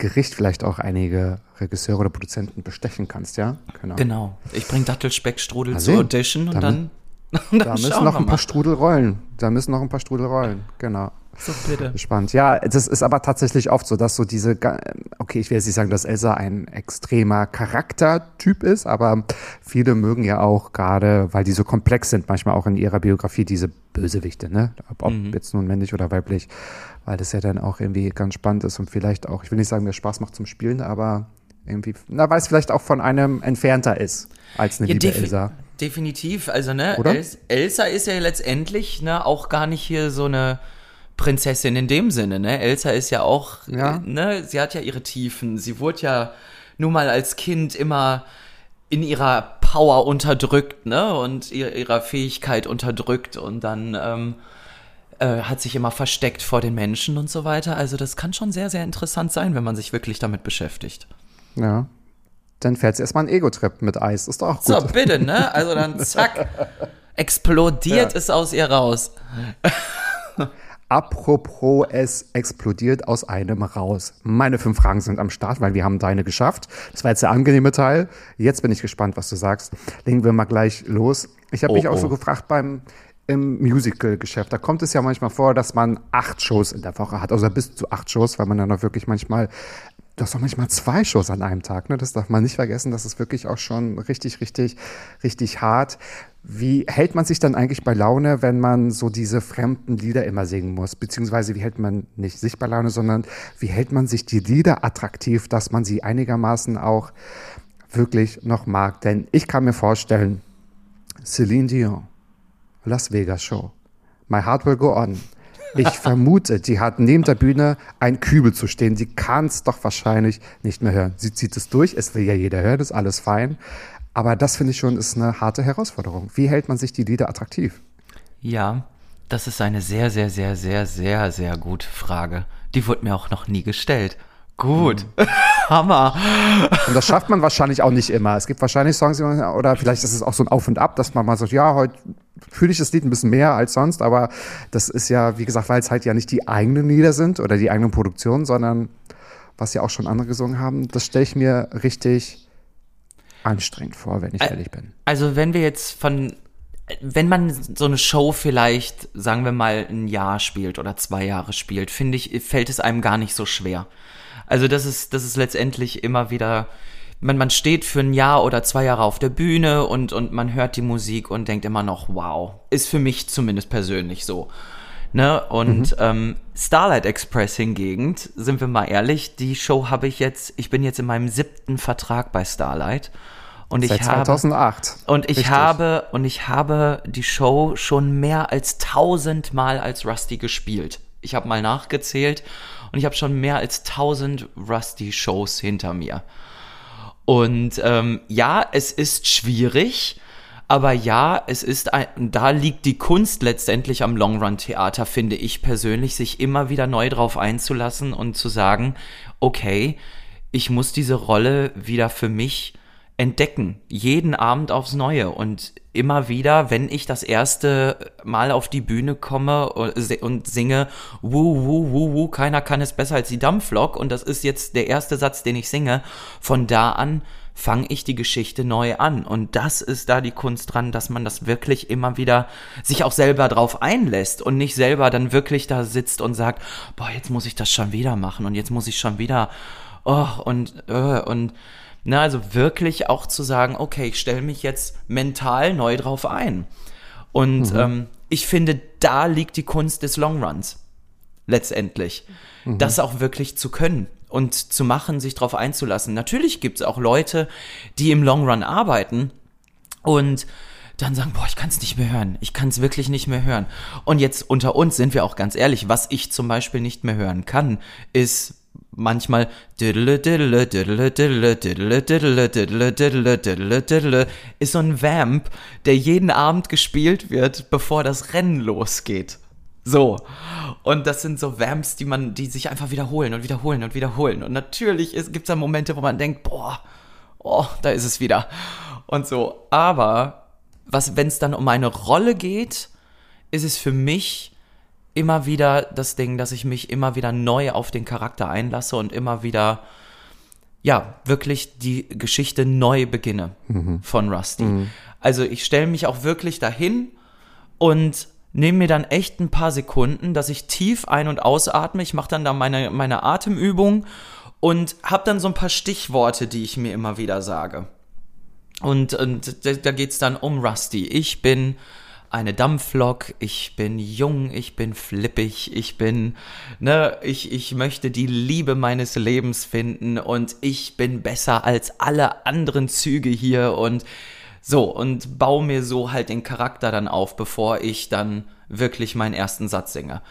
Gericht vielleicht auch einige Regisseure oder Produzenten bestechen kannst, ja? Genau. Ich bringe Dattelspeckstrudel Mal zur. Audition und Da dann, [LAUGHS] und Da dann müssen noch ein paar. Strudel rollen. Da müssen noch ein paar Strudel rollen, genau. So, bitte. Spannend. Ja, das ist aber tatsächlich oft so, dass so diese, okay, ich will jetzt nicht sagen, dass Elsa ein extremer Charaktertyp ist, aber viele mögen ja auch gerade, weil die so komplex sind, manchmal auch in ihrer Biografie diese Bösewichte, ne? Ob, ob Mhm. jetzt nun männlich oder weiblich, weil das ja dann auch irgendwie ganz spannend ist und vielleicht auch, ich will nicht sagen, mir Spaß macht zum Spielen, aber irgendwie, na, weil es vielleicht auch von einem entfernter ist als eine Ja, liebe Elsa. Definitiv. Also, ne, Oder? Els Elsa ist ja letztendlich, ne, auch gar nicht hier so eine Prinzessin in dem Sinne, ne? Elsa ist ja auch, Ja. ne, sie hat ja ihre Tiefen. Sie wurde ja nun mal als Kind immer in ihrer Power unterdrückt, ne, und ihr, ihrer Fähigkeit unterdrückt und dann, ähm, äh, hat sich immer versteckt vor den Menschen und so weiter. Also das kann schon sehr, sehr interessant sein, wenn man sich wirklich damit beschäftigt. Ja. Dann fährt sie erstmal einen Ego-Trip mit Eis. Ist doch auch gut. So, bitte, ne? Also dann zack, [LAUGHS] explodiert es aus ihr raus. [LAUGHS] Apropos, es explodiert aus einem raus. Meine fünf Fragen sind am Start, weil wir haben deine geschafft. Das war jetzt der angenehme Teil. Jetzt bin ich gespannt, was du sagst. Legen wir mal gleich los. Ich habe Oh, mich auch oh. so gefragt beim im Musical-Geschäft. Da kommt es ja manchmal vor, dass man acht Shows in der Woche hat. Also bis zu acht Shows, weil man dann auch wirklich manchmal Du hast auch manchmal zwei Shows an einem Tag, ne? Das darf man nicht vergessen. Das ist wirklich auch schon richtig, richtig, richtig hart. Wie hält man sich dann eigentlich bei Laune, wenn man so diese fremden Lieder immer singen muss? Beziehungsweise wie hält man nicht sich bei Laune, sondern wie hält man sich die Lieder attraktiv, dass man sie einigermaßen auch wirklich noch mag? Denn ich kann mir vorstellen, Celine Dion, Las Vegas Show, My Heart Will Go On. Ich vermute, die hat neben der Bühne ein Kübel zu stehen. Sie kann es doch wahrscheinlich nicht mehr hören. Sie zieht es durch. Es will ja jeder hören, ist alles fein. Aber das finde ich schon ist eine harte Herausforderung. Wie hält man sich die Lieder attraktiv? Ja, das ist eine sehr, sehr, sehr, sehr, sehr, sehr gute Frage. Die wurde mir auch noch nie gestellt. Gut. Hammer. Und das schafft man wahrscheinlich auch nicht immer. Es gibt wahrscheinlich Songs, die man- oder vielleicht ist es auch so ein Auf und Ab, dass man mal sagt, ja, heute fühle ich das Lied ein bisschen mehr als sonst, aber das ist ja, wie gesagt, weil es halt ja nicht die eigenen Lieder sind oder die eigenen Produktionen, sondern was ja auch schon andere gesungen haben, das stelle ich mir richtig anstrengend vor, wenn ich ehrlich bin. Also wenn wir jetzt von, wenn man so eine Show vielleicht, sagen wir mal, ein Jahr spielt oder zwei Jahre spielt, finde ich, fällt es einem gar nicht so schwer. Also das ist, das ist letztendlich immer wieder, man, man steht für ein Jahr oder zwei Jahre auf der Bühne und, und man hört die Musik und denkt immer noch, wow. Ist für mich zumindest persönlich so. Ne? Und ähm, Starlight Express hingegen, sind wir mal ehrlich, die Show habe ich jetzt, ich bin jetzt in meinem siebten Vertrag bei Starlight. Und Seit ich habe, 2008. und ich Richtig. habe und ich habe die Show schon mehr als tausendmal als Rusty gespielt. Ich habe mal nachgezählt und ich habe schon mehr als tausend Rusty Shows hinter mir. Und ähm, ja, es ist schwierig, aber ja, es ist ein, da liegt die Kunst letztendlich am Longrun Theater, finde ich persönlich, sich immer wieder neu drauf einzulassen und zu sagen, okay, ich muss diese Rolle wieder für mich entdecken, jeden Abend aufs Neue. Und immer wieder, wenn ich das erste Mal auf die Bühne komme und singe, wuh, wuh, wuh, wuh, keiner kann es besser als die Dampflok und das ist jetzt der erste Satz, den ich singe, von da an fange ich die Geschichte neu an. Und das ist da die Kunst dran, dass man das wirklich immer wieder sich auch selber drauf einlässt und nicht selber dann wirklich da sitzt und sagt, boah, jetzt muss ich das schon wieder machen und jetzt muss ich schon wieder, oh, und, äh, und, na, also wirklich auch zu sagen, okay, ich stelle mich jetzt mental neu drauf ein. Und ähm, ich finde, da liegt die Kunst des Longruns. Letztendlich. Das auch wirklich zu können und zu machen, sich drauf einzulassen. Natürlich gibt es auch Leute, die im Longrun arbeiten und dann sagen, boah, ich kann es nicht mehr hören. Ich kann es wirklich nicht mehr hören. Und jetzt unter uns sind wir auch ganz ehrlich, was ich zum Beispiel nicht mehr hören kann, ist manchmal ist so ein Vamp, der jeden Abend gespielt wird, bevor das Rennen losgeht. So. Und das sind so Vamps, die man, die sich einfach wiederholen und wiederholen und wiederholen. Und natürlich gibt es da Momente, wo man denkt, boah, oh, da ist es wieder. Und so. Aber was, wenn es dann um eine Rolle geht, ist es für mich immer wieder das Ding, dass ich mich immer wieder neu auf den Charakter einlasse und immer wieder, ja, wirklich die Geschichte neu beginne von Rusty. Also ich stelle mich auch wirklich dahin und nehme mir dann echt ein paar Sekunden, dass ich tief ein- und ausatme. Ich mache dann da meine, meine Atemübung und habe dann so ein paar Stichworte, die ich mir immer wieder sage. Und, und da, da geht's dann um Rusty. Ich bin eine Dampflok, ich bin jung, ich bin flippig, ich bin, ne, ich, ich möchte die Liebe meines Lebens finden und ich bin besser als alle anderen Züge hier und so, und baue mir so halt den Charakter dann auf, bevor ich dann wirklich meinen ersten Satz singe.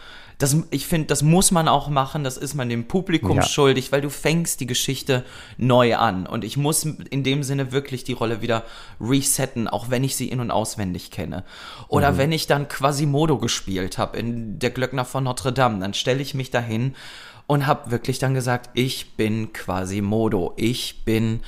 Das, ich finde, das muss man auch machen, das ist man dem Publikum Ja. schuldig, weil du fängst die Geschichte neu an. Und ich muss in dem Sinne wirklich die Rolle wieder resetten, auch wenn ich sie in- und auswendig kenne. Oder wenn ich dann Quasimodo gespielt habe in Der Glöckner von Notre Dame, dann stelle ich mich dahin und habe wirklich dann gesagt, ich bin Quasimodo, ich bin,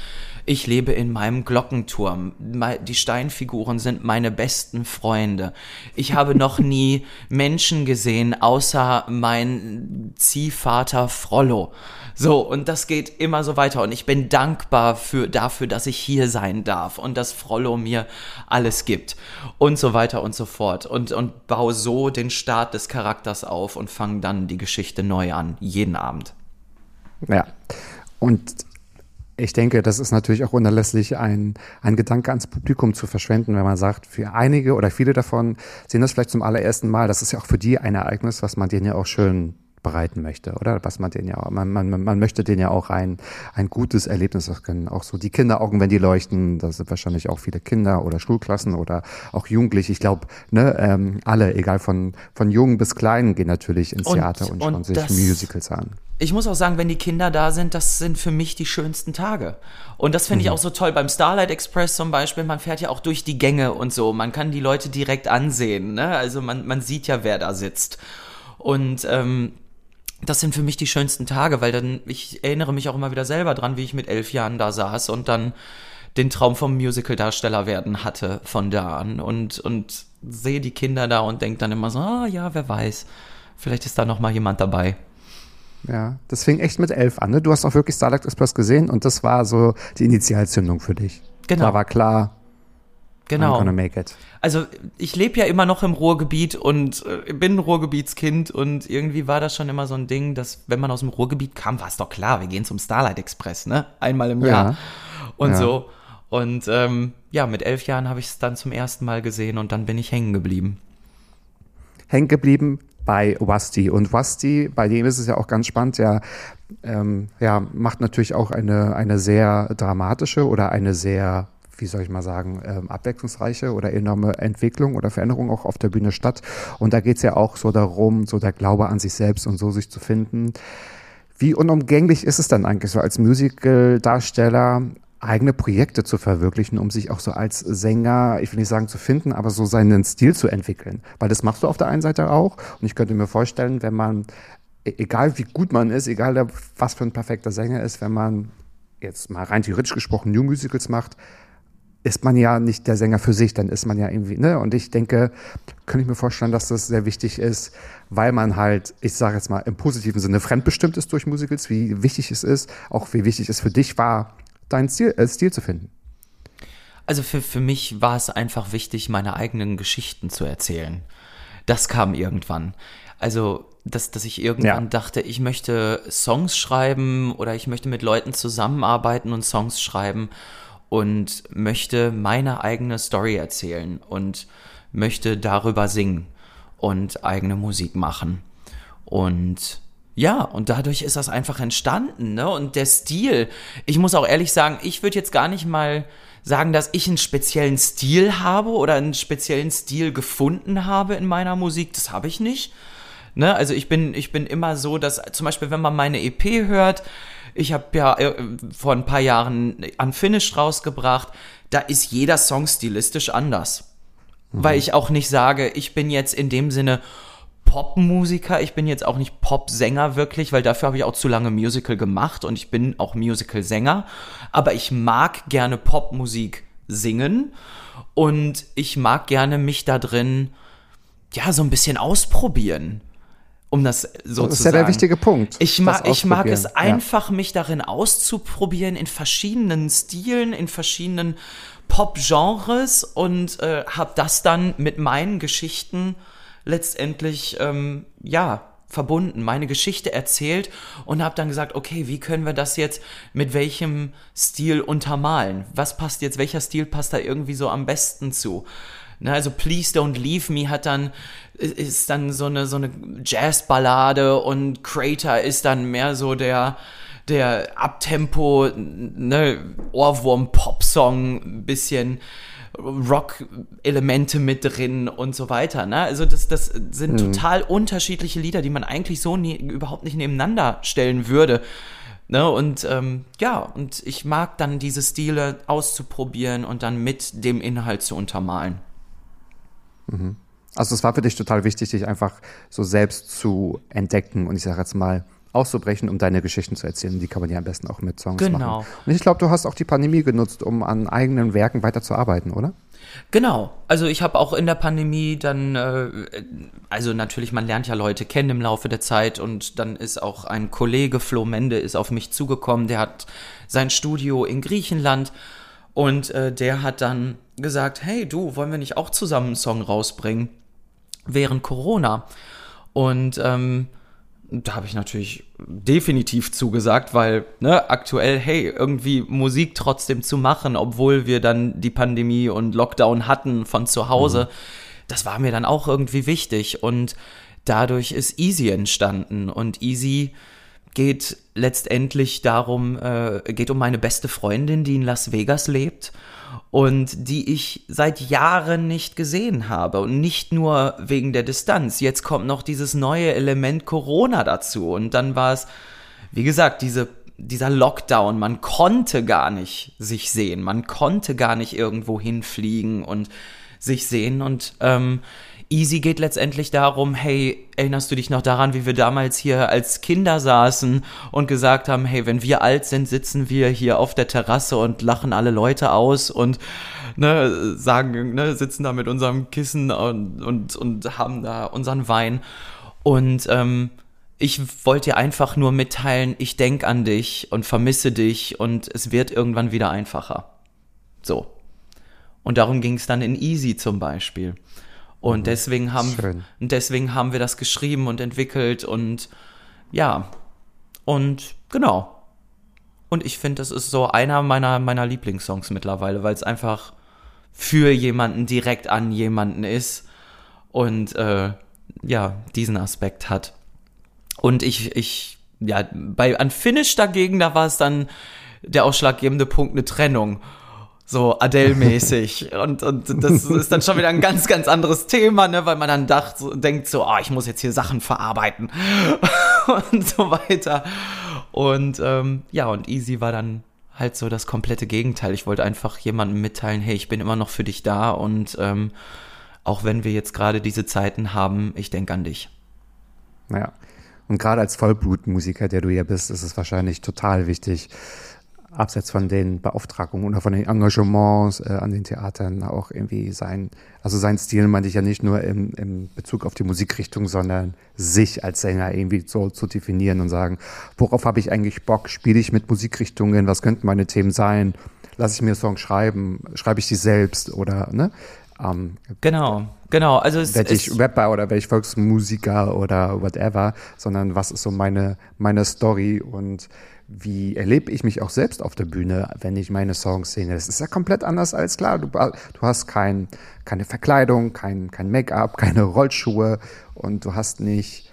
ich lebe in meinem Glockenturm, die Steinfiguren sind meine besten Freunde. Ich habe noch nie Menschen gesehen, außer mein Ziehvater Frollo. So, und das geht immer so weiter. Und ich bin dankbar für, dafür, dass ich hier sein darf und dass Frollo mir alles gibt. Und so weiter und so fort. Und, und baue so den Start des Charakters auf und fange dann die Geschichte neu an. Jeden Abend. Ja. Und ich denke, das ist natürlich auch unerlässlich, ein, ein Gedanke ans Publikum zu verschwenden, wenn man sagt, für einige oder viele davon sehen das vielleicht zum allerersten Mal. Das ist ja auch für die ein Ereignis, was man denen ja auch schön bereiten möchte, oder? Was man denen ja auch, man, man, man möchte denen ja auch ein, ein gutes Erlebnis, das können auch so die Kinderaugen, wenn die leuchten, das sind wahrscheinlich auch viele Kinder oder Schulklassen oder auch Jugendliche. Ich glaube, ne, ähm, alle, egal von, von jung bis klein, gehen natürlich ins Und- Theater und, und schauen sich Musicals an. Ich muss auch sagen, wenn die Kinder da sind, das sind für mich die schönsten Tage. Und das finde ich auch so toll beim Starlight Express zum Beispiel. Man fährt ja auch durch die Gänge und so. Man kann die Leute direkt ansehen. Ne? Also man, man sieht ja, wer da sitzt. Und ähm, das sind für mich die schönsten Tage, weil dann, ich erinnere mich auch immer wieder selber dran, wie ich mit elf Jahren da saß und dann den Traum vom Musical-Darsteller werden hatte von da an und, und sehe die Kinder da und denke dann immer so, ah ja, wer weiß, vielleicht ist da noch mal jemand dabei. Ja, das fing echt mit elf an. Ne? Du hast auch wirklich Starlight Express gesehen und das war so die Initialzündung für dich. Genau. Da war klar, I'm Genau. gonna make it. Also ich lebe ja immer noch im Ruhrgebiet und äh, bin ein Ruhrgebietskind und irgendwie war das schon immer so ein Ding, dass wenn man aus dem Ruhrgebiet kam, war es doch klar, wir gehen zum Starlight Express, ne? Einmal im Jahr Ja. und Ja. so. Und ähm, ja, mit elf Jahren habe ich es dann zum ersten Mal gesehen und dann bin ich hängen geblieben. Hängen geblieben bei Wasti. Und Wasti, bei dem ist es ja auch ganz spannend, der ähm, ja, macht natürlich auch eine, eine sehr dramatische oder eine sehr wie soll ich mal sagen, ähm, abwechslungsreiche oder enorme Entwicklung oder Veränderung auch auf der Bühne statt. Und da geht es ja auch so darum, so der Glaube an sich selbst und so sich zu finden. Wie unumgänglich ist es dann eigentlich so als Musical-Darsteller eigene Projekte zu verwirklichen, um sich auch so als Sänger, ich will nicht sagen zu finden, aber so seinen Stil zu entwickeln? Weil das machst du auf der einen Seite auch. Und ich könnte mir vorstellen, wenn man, e- egal wie gut man ist, egal was für ein perfekter Sänger ist, wenn man jetzt mal rein theoretisch gesprochen New Musicals macht, ist man ja nicht der Sänger für sich, dann ist man ja irgendwie, ne? Und ich denke, könnte ich mir vorstellen, dass das sehr wichtig ist, weil man halt, ich sage jetzt mal im positiven Sinne fremdbestimmt ist durch Musicals, wie wichtig es ist, auch wie wichtig es für dich war, deinen Stil, äh, Stil zu finden. Also für, für mich war es einfach wichtig, meine eigenen Geschichten zu erzählen. Das kam irgendwann. Also, dass, dass ich irgendwann Ja. dachte, ich möchte Songs schreiben oder ich möchte mit Leuten zusammenarbeiten und Songs schreiben und möchte meine eigene Story erzählen und möchte darüber singen und eigene Musik machen. Und ja, und dadurch ist das einfach entstanden, ne? Und der Stil, ich muss auch ehrlich sagen, ich würde jetzt gar nicht mal sagen, dass ich einen speziellen Stil habe oder einen speziellen Stil gefunden habe in meiner Musik. Das habe ich nicht. Ne? Also ich bin, ich bin immer so, dass zum Beispiel, wenn man meine EP hört, ich habe ja äh, vor ein paar Jahren Unfinished rausgebracht, da ist jeder Song stilistisch anders. Weil ich auch nicht sage, ich bin jetzt in dem Sinne Popmusiker, ich bin jetzt auch nicht Popsänger wirklich, weil dafür habe ich auch zu lange Musical gemacht und ich bin auch Musicalsänger. Aber ich mag gerne Popmusik singen und ich mag gerne mich da drin, ja, so ein bisschen ausprobieren. Um das so Das zu ist ja der sagen. wichtige Punkt. Ich mag, ich mag es. Ja. einfach, mich darin auszuprobieren in verschiedenen Stilen, in verschiedenen Pop-Genres und äh, habe das dann mit meinen Geschichten letztendlich, ähm, ja, verbunden, meine Geschichte erzählt und habe dann gesagt, okay, wie können wir das jetzt mit welchem Stil untermalen? Was passt jetzt, welcher Stil passt da irgendwie so am besten zu? Ne, also Please Don't Leave Me hat dann ist dann so eine so eine Jazzballade und Crater ist dann mehr so der der Abtempo ne Ohrwurm Popsong ein bisschen Rock-Elemente mit drin und so weiter. Ne? Also das, das sind total unterschiedliche Lieder, die man eigentlich so nie, überhaupt nicht nebeneinander stellen würde. Ne? Und ähm, ja, und ich mag dann diese Stile auszuprobieren und dann mit dem Inhalt zu untermalen. Also es war für dich total wichtig, dich einfach so selbst zu entdecken und ich sage jetzt mal auszubrechen, um deine Geschichten zu erzählen. Die kann man ja am besten auch mit Songs Genau. machen. Und ich glaube, du hast auch die Pandemie genutzt, um an eigenen Werken weiterzuarbeiten, oder? Genau. Also ich habe auch in der Pandemie dann, äh, also natürlich, man lernt ja Leute kennen im Laufe der Zeit und dann ist auch ein Kollege, Flo Mende, ist auf mich zugekommen, der hat sein Studio in Griechenland und äh, der hat dann gesagt, hey du, wollen wir nicht auch zusammen einen Song rausbringen während Corona? Und ähm, da habe ich natürlich definitiv zugesagt, weil ne, aktuell, hey, irgendwie Musik trotzdem zu machen, obwohl wir dann die Pandemie und Lockdown hatten von zu Hause, das war mir dann auch irgendwie wichtig. Und dadurch ist Easy entstanden. Und Easy geht letztendlich darum, äh, geht um meine beste Freundin, die in Las Vegas lebt und die ich seit Jahren nicht gesehen habe. Und nicht nur wegen der Distanz. Jetzt kommt noch dieses neue Element Corona dazu. Und dann war es, wie gesagt, diese, dieser Lockdown. Man konnte gar nicht sich sehen. Man konnte gar nicht irgendwo hinfliegen und sich sehen. Und ähm, Easy geht letztendlich darum, hey, erinnerst du dich noch daran, wie wir damals hier als Kinder saßen und gesagt haben, hey, wenn wir alt sind, sitzen wir hier auf der Terrasse und lachen alle Leute aus und ne, sagen, ne, sitzen da mit unserem Kissen und, und, und haben da unseren Wein. Und ähm, ich wollte dir einfach nur mitteilen, ich denke an dich und vermisse dich und es wird irgendwann wieder einfacher. So. Und darum ging es dann in Easy zum Beispiel. Und deswegen haben, Schön. und deswegen haben wir das geschrieben und entwickelt und ja. Und genau. Und ich finde, das ist so einer meiner, meiner Lieblingssongs mittlerweile, weil es einfach für jemanden direkt an jemanden ist und äh, ja, diesen Aspekt hat. Und ich, ich, ja, bei Unfinished dagegen, da war es dann der ausschlaggebende Punkt eine Trennung. So Adele-mäßig. [LAUGHS] und, und das ist dann schon wieder ein ganz, ganz anderes Thema, ne, weil man dann dacht, so, denkt so, ah, ich muss jetzt hier Sachen verarbeiten [LAUGHS] und so weiter. Und ähm, ja, und Easy war dann halt so das komplette Gegenteil. Ich wollte einfach jemandem mitteilen, hey, ich bin immer noch für dich da und ähm, auch wenn wir jetzt gerade diese Zeiten haben, ich denke an dich. Naja. Und gerade als Vollblutmusiker, der du ja bist, ist es wahrscheinlich total wichtig, abseits von den Beauftragungen oder von den Engagements äh, an den Theatern auch irgendwie sein, also sein Stil meinte ich ja nicht nur im, im Bezug auf die Musikrichtung, sondern sich als Sänger irgendwie so zu definieren und sagen, worauf habe ich eigentlich Bock, spiele ich mit Musikrichtungen, was könnten meine Themen sein, lasse ich mir Songs schreiben, schreibe ich die selbst oder, ne? Ähm, Genau, genau. Also es, werde ich Rapper oder werde ich Volksmusiker oder whatever, sondern was ist so meine, meine Story und wie erlebe ich mich auch selbst auf der Bühne, wenn ich meine Songs singe. Das ist ja komplett anders als klar. Du, du hast kein, keine Verkleidung, kein, kein Make-up, [LAUGHS] keine Rollschuhe und du hast nicht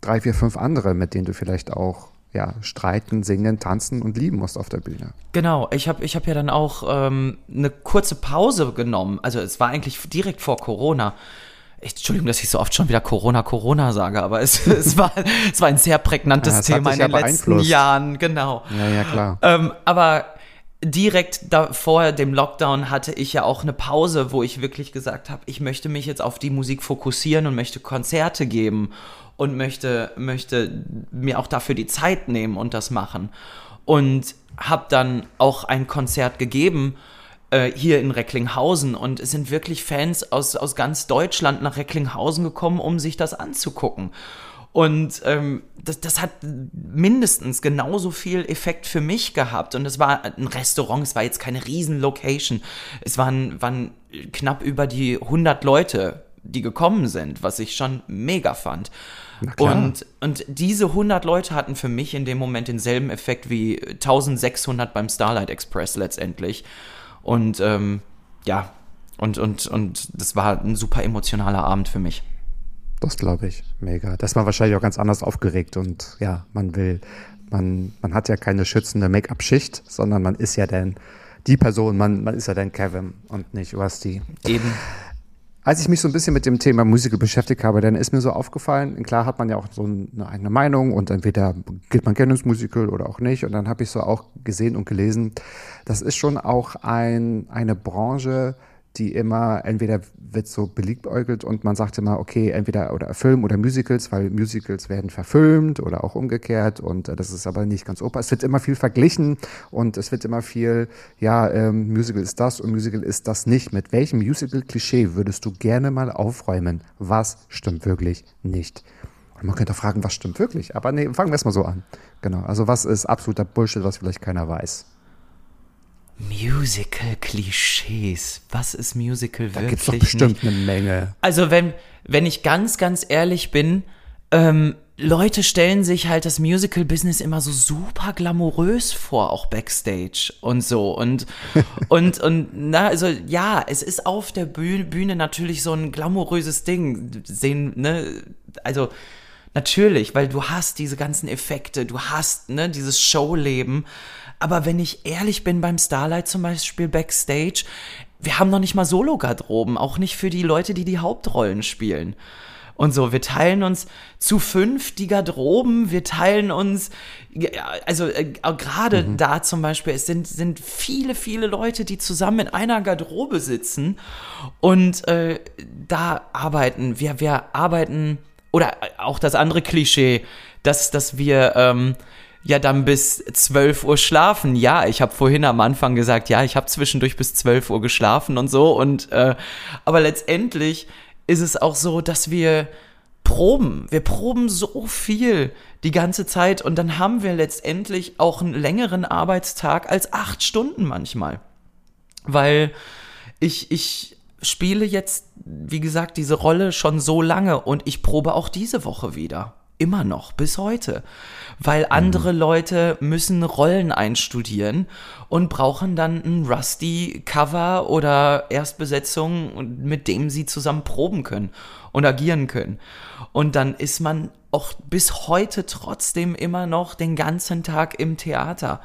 drei, vier, fünf andere, mit denen du vielleicht auch ja, streiten, singen, tanzen und lieben musst auf der Bühne. Genau, ich habe ich hab ja dann auch ähm, eine kurze Pause genommen. Also es war eigentlich direkt vor Corona. Ich, Entschuldigung, dass ich so oft schon wieder Corona, Corona sage, aber es, [LAUGHS] es, war, es war ein sehr prägnantes Ja, Thema in den ja letzten. Jahren, genau. Ja, ja, klar. Ähm, aber direkt da, vor dem Lockdown hatte ich ja auch eine Pause, wo ich wirklich gesagt habe, ich möchte mich jetzt auf die Musik fokussieren und möchte Konzerte geben und möchte, möchte mir auch dafür die Zeit nehmen und das machen. Und habe dann auch ein Konzert gegeben äh, hier in Recklinghausen und es sind wirklich Fans aus, aus ganz Deutschland nach Recklinghausen gekommen, um sich das anzugucken. Und ähm, das, das hat mindestens genauso viel Effekt für mich gehabt. Und es war ein Restaurant, es war jetzt keine Riesen-Location. Es waren, waren knapp über die 100 Leute, die gekommen sind, was ich schon mega fand. Und, und diese 100 Leute hatten für mich in dem Moment denselben Effekt wie 1600 beim Starlight Express letztendlich. Und ähm, ja, und, und, und das war ein super emotionaler Abend für mich. Das glaube ich. Mega. Das war wahrscheinlich auch ganz anders aufgeregt und ja, man will, man, man hat ja keine schützende Make-up-Schicht, sondern man ist ja dann die Person, man, man ist ja dann Kevin und nicht Rusty. Eben. Als ich mich so ein bisschen mit dem Thema Musical beschäftigt habe, dann ist mir so aufgefallen, klar hat man ja auch so eine eigene Meinung und entweder geht man gerne ins Musical oder auch nicht. Und dann habe ich so auch gesehen und gelesen, das ist schon auch ein, eine Branche, die immer, entweder wird so beliebäugelt und man sagt immer, okay, entweder oder Film oder Musicals, weil Musicals werden verfilmt oder auch umgekehrt und äh, das ist aber nicht ganz oper. Es wird immer viel verglichen und es wird immer viel, ja, ähm, Musical ist das und Musical ist das nicht. Mit welchem Musical-Klischee würdest du gerne mal aufräumen? Was stimmt wirklich nicht? Und man könnte fragen, was stimmt wirklich? Aber nee, fangen wir erstmal so an. Genau. Also was ist absoluter Bullshit, was vielleicht keiner weiß? Musical-Klischees. Was ist Musical Da wirklich? gibt's doch bestimmt nicht? eine Menge. Also wenn, wenn ich ganz, ganz ehrlich bin, ähm, Leute stellen sich halt das Musical-Business immer so super glamourös vor, auch backstage und so. Und, [LAUGHS] und, und, na, also ja, es ist auf der Bühne, Bühne natürlich so ein glamouröses Ding. Sehen, ne, also natürlich, weil du hast diese ganzen Effekte, du hast, ne, dieses Showleben. Aber wenn ich ehrlich bin beim Starlight zum Beispiel backstage, wir haben noch nicht mal Solo-Garderoben, auch nicht für die Leute, die die Hauptrollen spielen. Und so, wir teilen uns zu fünf die Garderoben, wir teilen uns, also äh, gerade da zum Beispiel, es sind, sind viele, viele Leute, die zusammen in einer Garderobe sitzen und äh, da arbeiten. Wir, wir arbeiten, oder auch das andere Klischee, dass, dass wir ähm, ja dann bis 12 Uhr schlafen. Ja, ich habe vorhin am Anfang gesagt, ja, ich habe zwischendurch bis 12 Uhr geschlafen und so. Und äh, aber letztendlich ist es auch so, dass wir proben. Wir proben so viel die ganze Zeit und dann haben wir letztendlich auch einen längeren Arbeitstag als acht Stunden manchmal. Weil ich, ich spiele jetzt, wie gesagt, diese Rolle schon so lange und ich probe auch diese Woche wieder. Immer noch, bis heute. Weil andere Leute müssen Rollen einstudieren und brauchen dann ein Rusty-Cover oder Erstbesetzung, mit dem sie zusammen proben können und agieren können. Und dann ist man auch bis heute trotzdem immer noch den ganzen Tag im Theater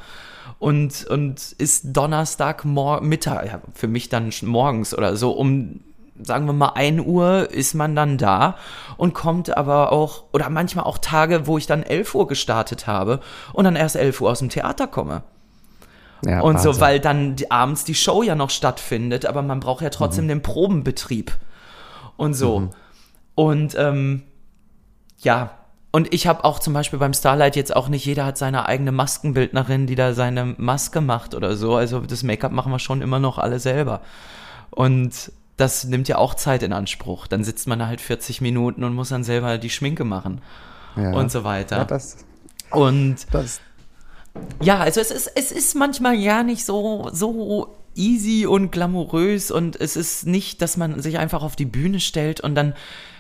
und, und ist Donnerstag Mittag, ja, für mich dann morgens oder so um sagen wir mal 1 Uhr ist man dann da und kommt aber auch, oder manchmal auch Tage, wo ich dann 11 Uhr gestartet habe und dann erst 11 Uhr aus dem Theater komme. Ja, und so, Wahnsinn. weil dann die, abends die Show ja noch stattfindet, aber man braucht ja trotzdem den Probenbetrieb und so. Und ähm, ja, und ich habe auch zum Beispiel beim Starlight jetzt auch nicht jeder hat seine eigene Maskenbildnerin, die da seine Maske macht oder so. Also das Make-up machen wir schon immer noch alle selber. Und das nimmt ja auch Zeit in Anspruch. Dann sitzt man da halt 40 Minuten und muss dann selber die Schminke machen Ja. und so weiter. Ja, das, und das, ja, also es ist, es ist manchmal ja nicht so, so easy und glamourös und es ist nicht, dass man sich einfach auf die Bühne stellt und dann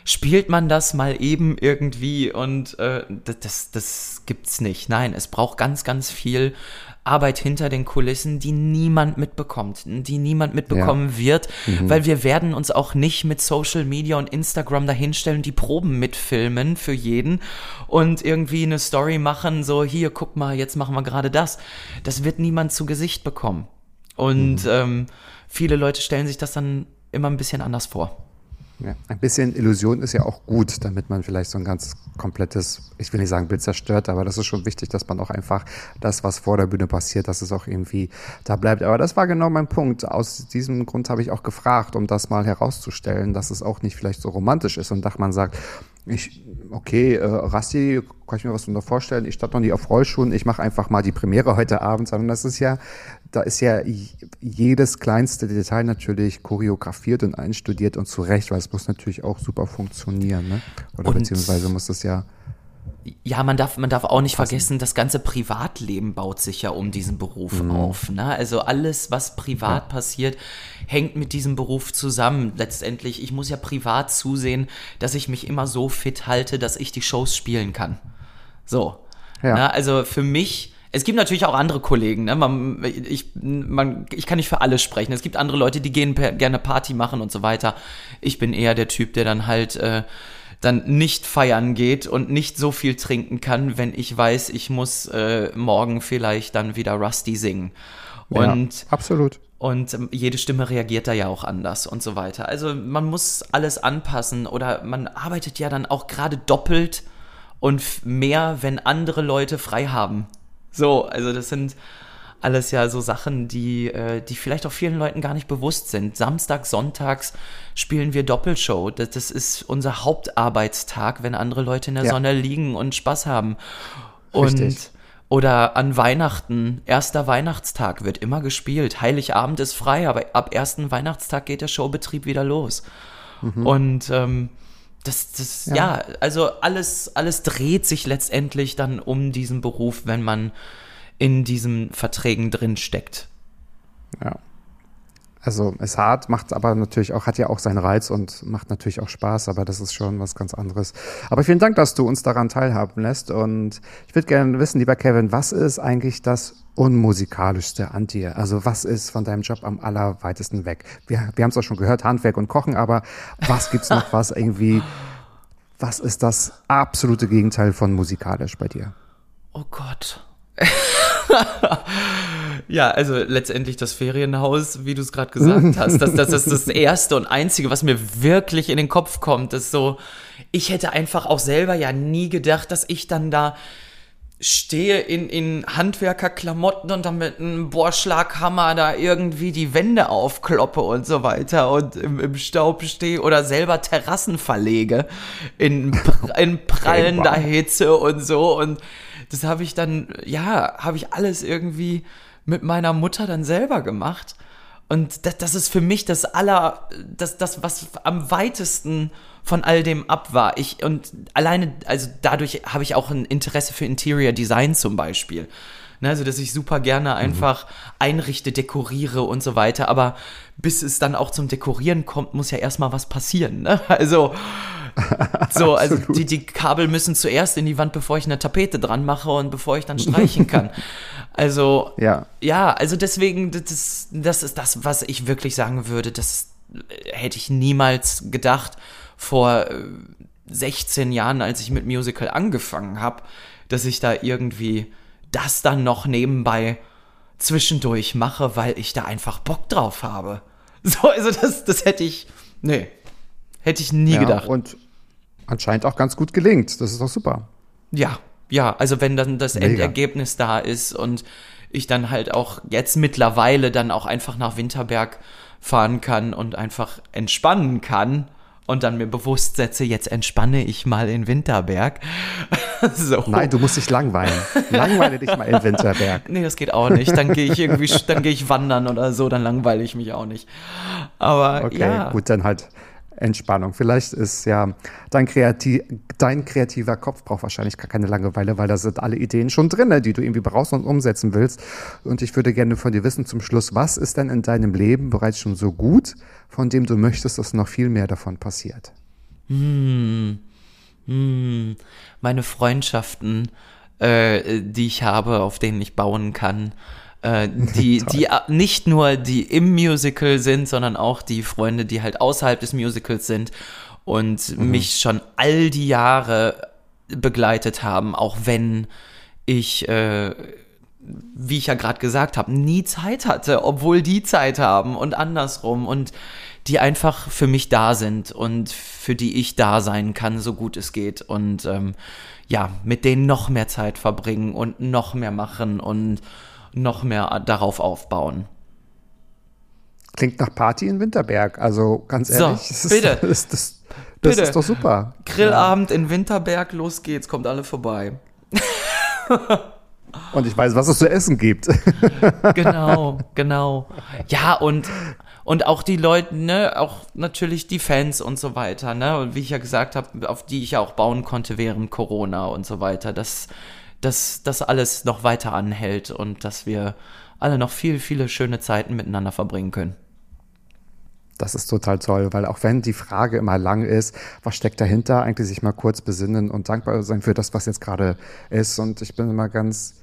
spielt man das mal eben irgendwie und äh, das, das, das gibt's nicht. Nein, es braucht ganz, ganz viel Arbeit hinter den Kulissen, die niemand mitbekommt, die niemand mitbekommen wird, weil wir werden uns auch nicht mit Social Media und Instagram dahinstellen die Proben mitfilmen für jeden und irgendwie eine Story machen, so hier, guck mal, jetzt machen wir gerade das. Das wird niemand zu Gesicht bekommen. Und ähm, viele Leute stellen sich das dann immer ein bisschen anders vor. Ja, ein bisschen Illusion ist ja auch gut, damit man vielleicht so ein ganz komplettes, ich will nicht sagen Bild zerstört, aber das ist schon wichtig, dass man auch einfach das, was vor der Bühne passiert, dass es auch irgendwie da bleibt. Aber das war genau mein Punkt. Aus diesem Grund habe ich auch gefragt, um das mal herauszustellen, dass es auch nicht vielleicht so romantisch ist und dass man sagt, ich, okay, äh, Rassi, kann ich mir was darunter vorstellen, ich stand noch nie auf Rollschuhen, ich mache einfach mal die Premiere heute Abend, sondern das ist ja, da ist ja jedes kleinste Detail natürlich choreografiert und einstudiert und zurecht, weil es muss natürlich auch super funktionieren, ne? Oder Und- beziehungsweise muss es ja, ja, man darf, man darf auch nicht vergessen, das ganze Privatleben baut sich ja um diesen Beruf Mhm. auf. Ne? Also alles, was privat passiert, hängt mit diesem Beruf zusammen. Letztendlich, ich muss ja privat zusehen, dass ich mich immer so fit halte, dass ich die Shows spielen kann. So. Ja. Na, also für mich, es gibt natürlich auch andere Kollegen, ne? man, ich, man, ich kann nicht für alle sprechen. Es gibt andere Leute, die gehen per, gerne Party machen und so weiter. Ich bin eher der Typ, der dann halt äh, dann nicht feiern geht und nicht so viel trinken kann, wenn ich weiß, ich muss äh, morgen vielleicht dann wieder Rusty singen. Und ja, absolut. und ähm, jede Stimme reagiert da ja auch anders und so weiter. Also man muss alles anpassen oder man arbeitet ja dann auch gerade doppelt und mehr, wenn andere Leute frei haben. So, also das sind alles ja so Sachen, die, äh, die vielleicht auch vielen Leuten gar nicht bewusst sind. Samstag, sonntags spielen wir Doppelshow. Das, das ist unser Hauptarbeitstag, wenn andere Leute in der Ja. Sonne liegen und Spaß haben. Und Richtig. oder an Weihnachten, erster Weihnachtstag wird immer gespielt. Heiligabend ist frei, aber ab ersten Weihnachtstag geht der Showbetrieb wieder los. Und ähm, das, das ja. Ja. also alles, alles dreht sich letztendlich dann um diesen Beruf, wenn man in diesen Verträgen drin steckt. Ja. Also ist hart, macht aber natürlich auch, hat ja auch seinen Reiz und macht natürlich auch Spaß, aber das ist schon was ganz anderes. Aber vielen Dank, dass du uns daran teilhaben lässt. Und ich würde gerne wissen, lieber Kevin, was ist eigentlich das Unmusikalischste an dir? Also was ist von deinem Job am allerweitesten weg? Wir, wir haben es auch schon gehört, Handwerk und Kochen, aber was gibt's noch, was irgendwie, was ist das absolute Gegenteil von musikalisch bei dir? Oh Gott. [LAUGHS] ja, also letztendlich das Ferienhaus, wie du es gerade gesagt [LAUGHS] hast, das, das ist das Erste und Einzige, was mir wirklich in den Kopf kommt, ist so, ich hätte einfach auch selber ja nie gedacht, dass ich dann da stehe in, in Handwerkerklamotten und dann mit einem Bohrschlaghammer da irgendwie die Wände aufkloppe und so weiter und im, im Staub stehe oder selber Terrassen verlege in, in prallender Hitze und so und das habe ich dann, ja, habe ich alles irgendwie mit meiner Mutter dann selber gemacht. Und das, das ist für mich das aller, das, das, was am weitesten von all dem ab war. Ich, und alleine, also dadurch habe ich auch ein Interesse für Interior Design zum Beispiel. Ne, also, dass ich super gerne einfach einrichte, dekoriere und so weiter. Aber bis es dann auch zum Dekorieren kommt, muss ja erstmal was passieren. Ne? Also, [LAUGHS] so, also die, die Kabel müssen zuerst in die Wand, bevor ich eine Tapete dran mache und bevor ich dann streichen kann. [LAUGHS] Also, Ja. ja, also deswegen, das ist, das ist das, was ich wirklich sagen würde. Das hätte ich niemals gedacht vor äh, 16 Jahren, als ich mit Musical angefangen habe, dass ich da irgendwie das dann noch nebenbei zwischendurch mache, weil ich da einfach Bock drauf habe. [LAUGHS] So, also das, das hätte ich, nee, hätte ich nie ja, gedacht. Und anscheinend auch ganz gut gelingt. Das ist doch super. Ja, ja, also wenn dann das Mega. Endergebnis da ist und ich dann halt auch jetzt mittlerweile dann auch einfach nach Winterberg fahren kann und einfach entspannen kann und dann mir bewusst setze, jetzt entspanne ich mal in Winterberg. [LAUGHS] so. Nein, du musst dich langweilen. Langweile dich mal in Winterberg. Nee, das geht auch nicht. Dann gehe ich irgendwie, dann gehe ich wandern oder so, dann langweile ich mich auch nicht. Aber Okay, ja. gut, dann halt Entspannung. Vielleicht ist ja dein, Kreati dein kreativer Kopf braucht wahrscheinlich gar keine Langeweile, weil da sind alle Ideen schon drin, die du irgendwie brauchst und umsetzen willst. Und ich würde gerne von dir wissen zum Schluss, was ist denn in deinem Leben bereits schon so gut, von dem du möchtest, dass noch viel mehr davon passiert? meine Freundschaften, äh, die ich habe, auf denen ich bauen kann, äh, die, [LAUGHS] die äh, nicht nur die im Musical sind, sondern auch die Freunde, die halt außerhalb des Musicals sind und mich schon all die Jahre begleitet haben, auch wenn ich, äh, wie ich ja gerade gesagt habe, nie Zeit hatte, obwohl die Zeit haben und andersrum und die einfach für mich da sind und für die ich da sein kann, so gut es geht und ähm, ja, mit denen noch mehr Zeit verbringen und noch mehr machen und noch mehr darauf aufbauen. Klingt nach Party in Winterberg. Also ganz So, ehrlich, das, bitte. Ist, [LAUGHS] das, das, das ist doch super. Grillabend in Winterberg, los geht's, kommt alle vorbei. [LAUGHS] Und ich weiß, was es zu essen gibt. [LAUGHS] Genau, genau. Ja, und, und auch die Leute, ne, auch natürlich die Fans und so weiter, ne, und wie ich ja gesagt habe, auf die ich ja auch bauen konnte während Corona und so weiter, dass, dass das alles noch weiter anhält und dass wir alle noch viel, viele schöne Zeiten miteinander verbringen können. Das ist total toll, weil auch wenn die Frage immer lang ist, was steckt dahinter, eigentlich sich mal kurz besinnen und dankbar sein für das, was jetzt gerade ist. Und ich bin immer ganz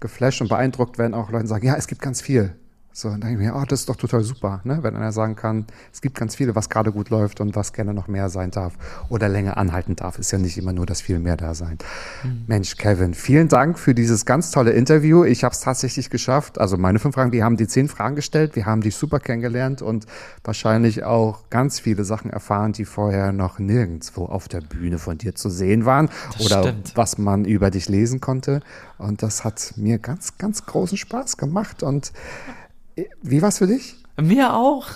geflasht und beeindruckt, wenn auch Leute sagen, ja, es gibt ganz viel. So, dann denke ich mir, oh, das ist doch total super, ne? wenn einer sagen kann, es gibt ganz viele, was gerade gut läuft und was gerne noch mehr sein darf oder länger anhalten darf. Ist ja nicht immer nur das viel mehr da sein. Mhm. Mensch, Kevin, vielen Dank für dieses ganz tolle Interview. Ich habe es tatsächlich geschafft. Also meine fünf Fragen, wir haben die zehn Fragen gestellt, wir haben dich super kennengelernt und wahrscheinlich auch ganz viele Sachen erfahren, die vorher noch nirgendwo auf der Bühne von dir zu sehen waren das oder stimmt. was man über dich lesen konnte. Und das hat mir ganz, ganz großen Spaß gemacht und wie war's für dich? Mir auch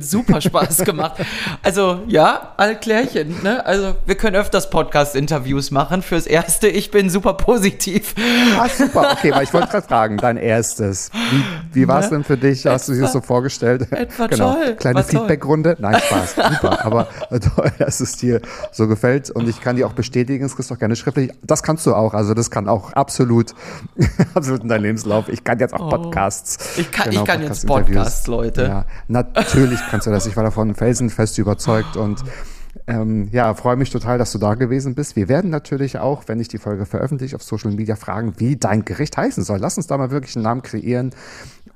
super Spaß gemacht. Also ja, alle Klärchen. Ne? Also wir können öfters Podcast-Interviews machen. Fürs Erste, ich bin super positiv. Ah, super. Okay, weil ich wollte gerade fragen, dein erstes. Wie, wie war es ne? denn für dich? Hast etwa, du dir das so vorgestellt? Etwa genau. toll. Kleine Feedback-Runde. Nein, Spaß. super. Aber toll, [LAUGHS] dass es dir so gefällt. Und ich kann dir auch bestätigen, es kriegst du auch gerne schriftlich. Das kannst du auch. Also das kann auch absolut, [LAUGHS] absolut in deinem Lebenslauf. Ich kann jetzt auch oh. Podcasts. Ich kann, genau, ich kann Podcast jetzt Podcasts, Leute. Ja, natürlich natürlich kannst du das. Ich war davon felsenfest überzeugt und ähm, ja, freue mich total, dass du da gewesen bist. Wir werden natürlich auch, wenn ich die Folge veröffentliche, auf Social Media fragen, wie dein Gericht heißen soll. Lass uns da mal wirklich einen Namen kreieren.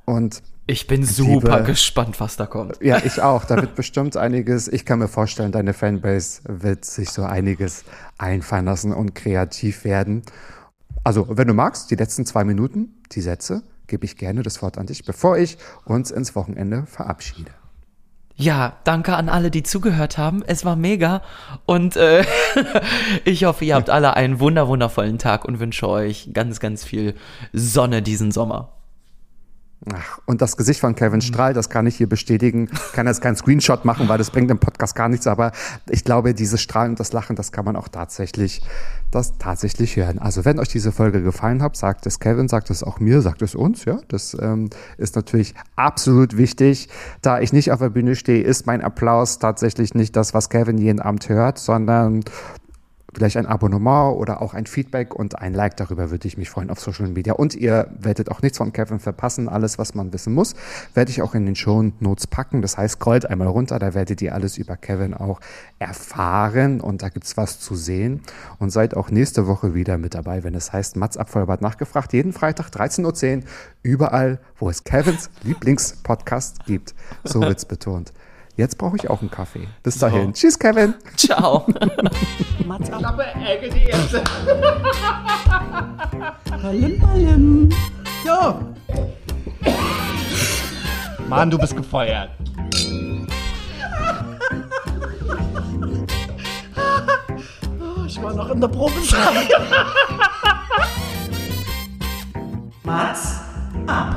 Und ich bin super liebe, gespannt, was da kommt. Ja, ich auch. Da wird bestimmt einiges. Ich kann mir vorstellen, deine Fanbase wird sich so einiges einfallen lassen und kreativ werden. Also, wenn du magst, die letzten zwei Minuten, die Sätze, gebe ich gerne das Wort an dich, bevor ich uns ins Wochenende verabschiede. Ja, danke an alle, die zugehört haben. Es war mega. Und äh, [LAUGHS] ich hoffe, ihr habt alle einen wunder wundervollen Tag und wünsche euch ganz, ganz viel Sonne diesen Sommer. Ach, und das Gesicht von Kevin mhm. Strahl, das kann ich hier bestätigen. Ich kann jetzt keinen Screenshot machen, weil das bringt im Podcast gar nichts, aber ich glaube, dieses Strahlen und das Lachen, das kann man auch tatsächlich, das tatsächlich hören. Also wenn euch diese Folge gefallen hat, sagt es Kevin, sagt es auch mir, sagt es uns, ja. Das ähm, ist natürlich absolut wichtig. Da ich nicht auf der Bühne stehe, ist mein Applaus tatsächlich nicht das, was Kevin jeden Abend hört, sondern vielleicht ein Abonnement oder auch ein Feedback und ein Like. Darüber würde ich mich freuen auf Social Media. Und ihr werdet auch nichts von Kevin verpassen. Alles, was man wissen muss, werde ich auch in den Show Notes packen. Das heißt, scrollt einmal runter, da werdet ihr alles über Kevin auch erfahren und da gibt's was zu sehen. Und seid auch nächste Woche wieder mit dabei, wenn es heißt Mats Abfeuerbad nachgefragt. Jeden Freitag 13.10 Uhr, überall, wo es Kevins [LAUGHS] Lieblingspodcast gibt. So wird's betont. Jetzt brauche ich auch einen Kaffee. Bis dahin. So. Tschüss, Kevin. [LAUGHS] Ciao. [LAUGHS] Klappe, Ecke, die erste. Palim, [LAUGHS] palim. Jo. Mann, du bist gefeuert. Ich war noch in der Probezeit. Mats ab.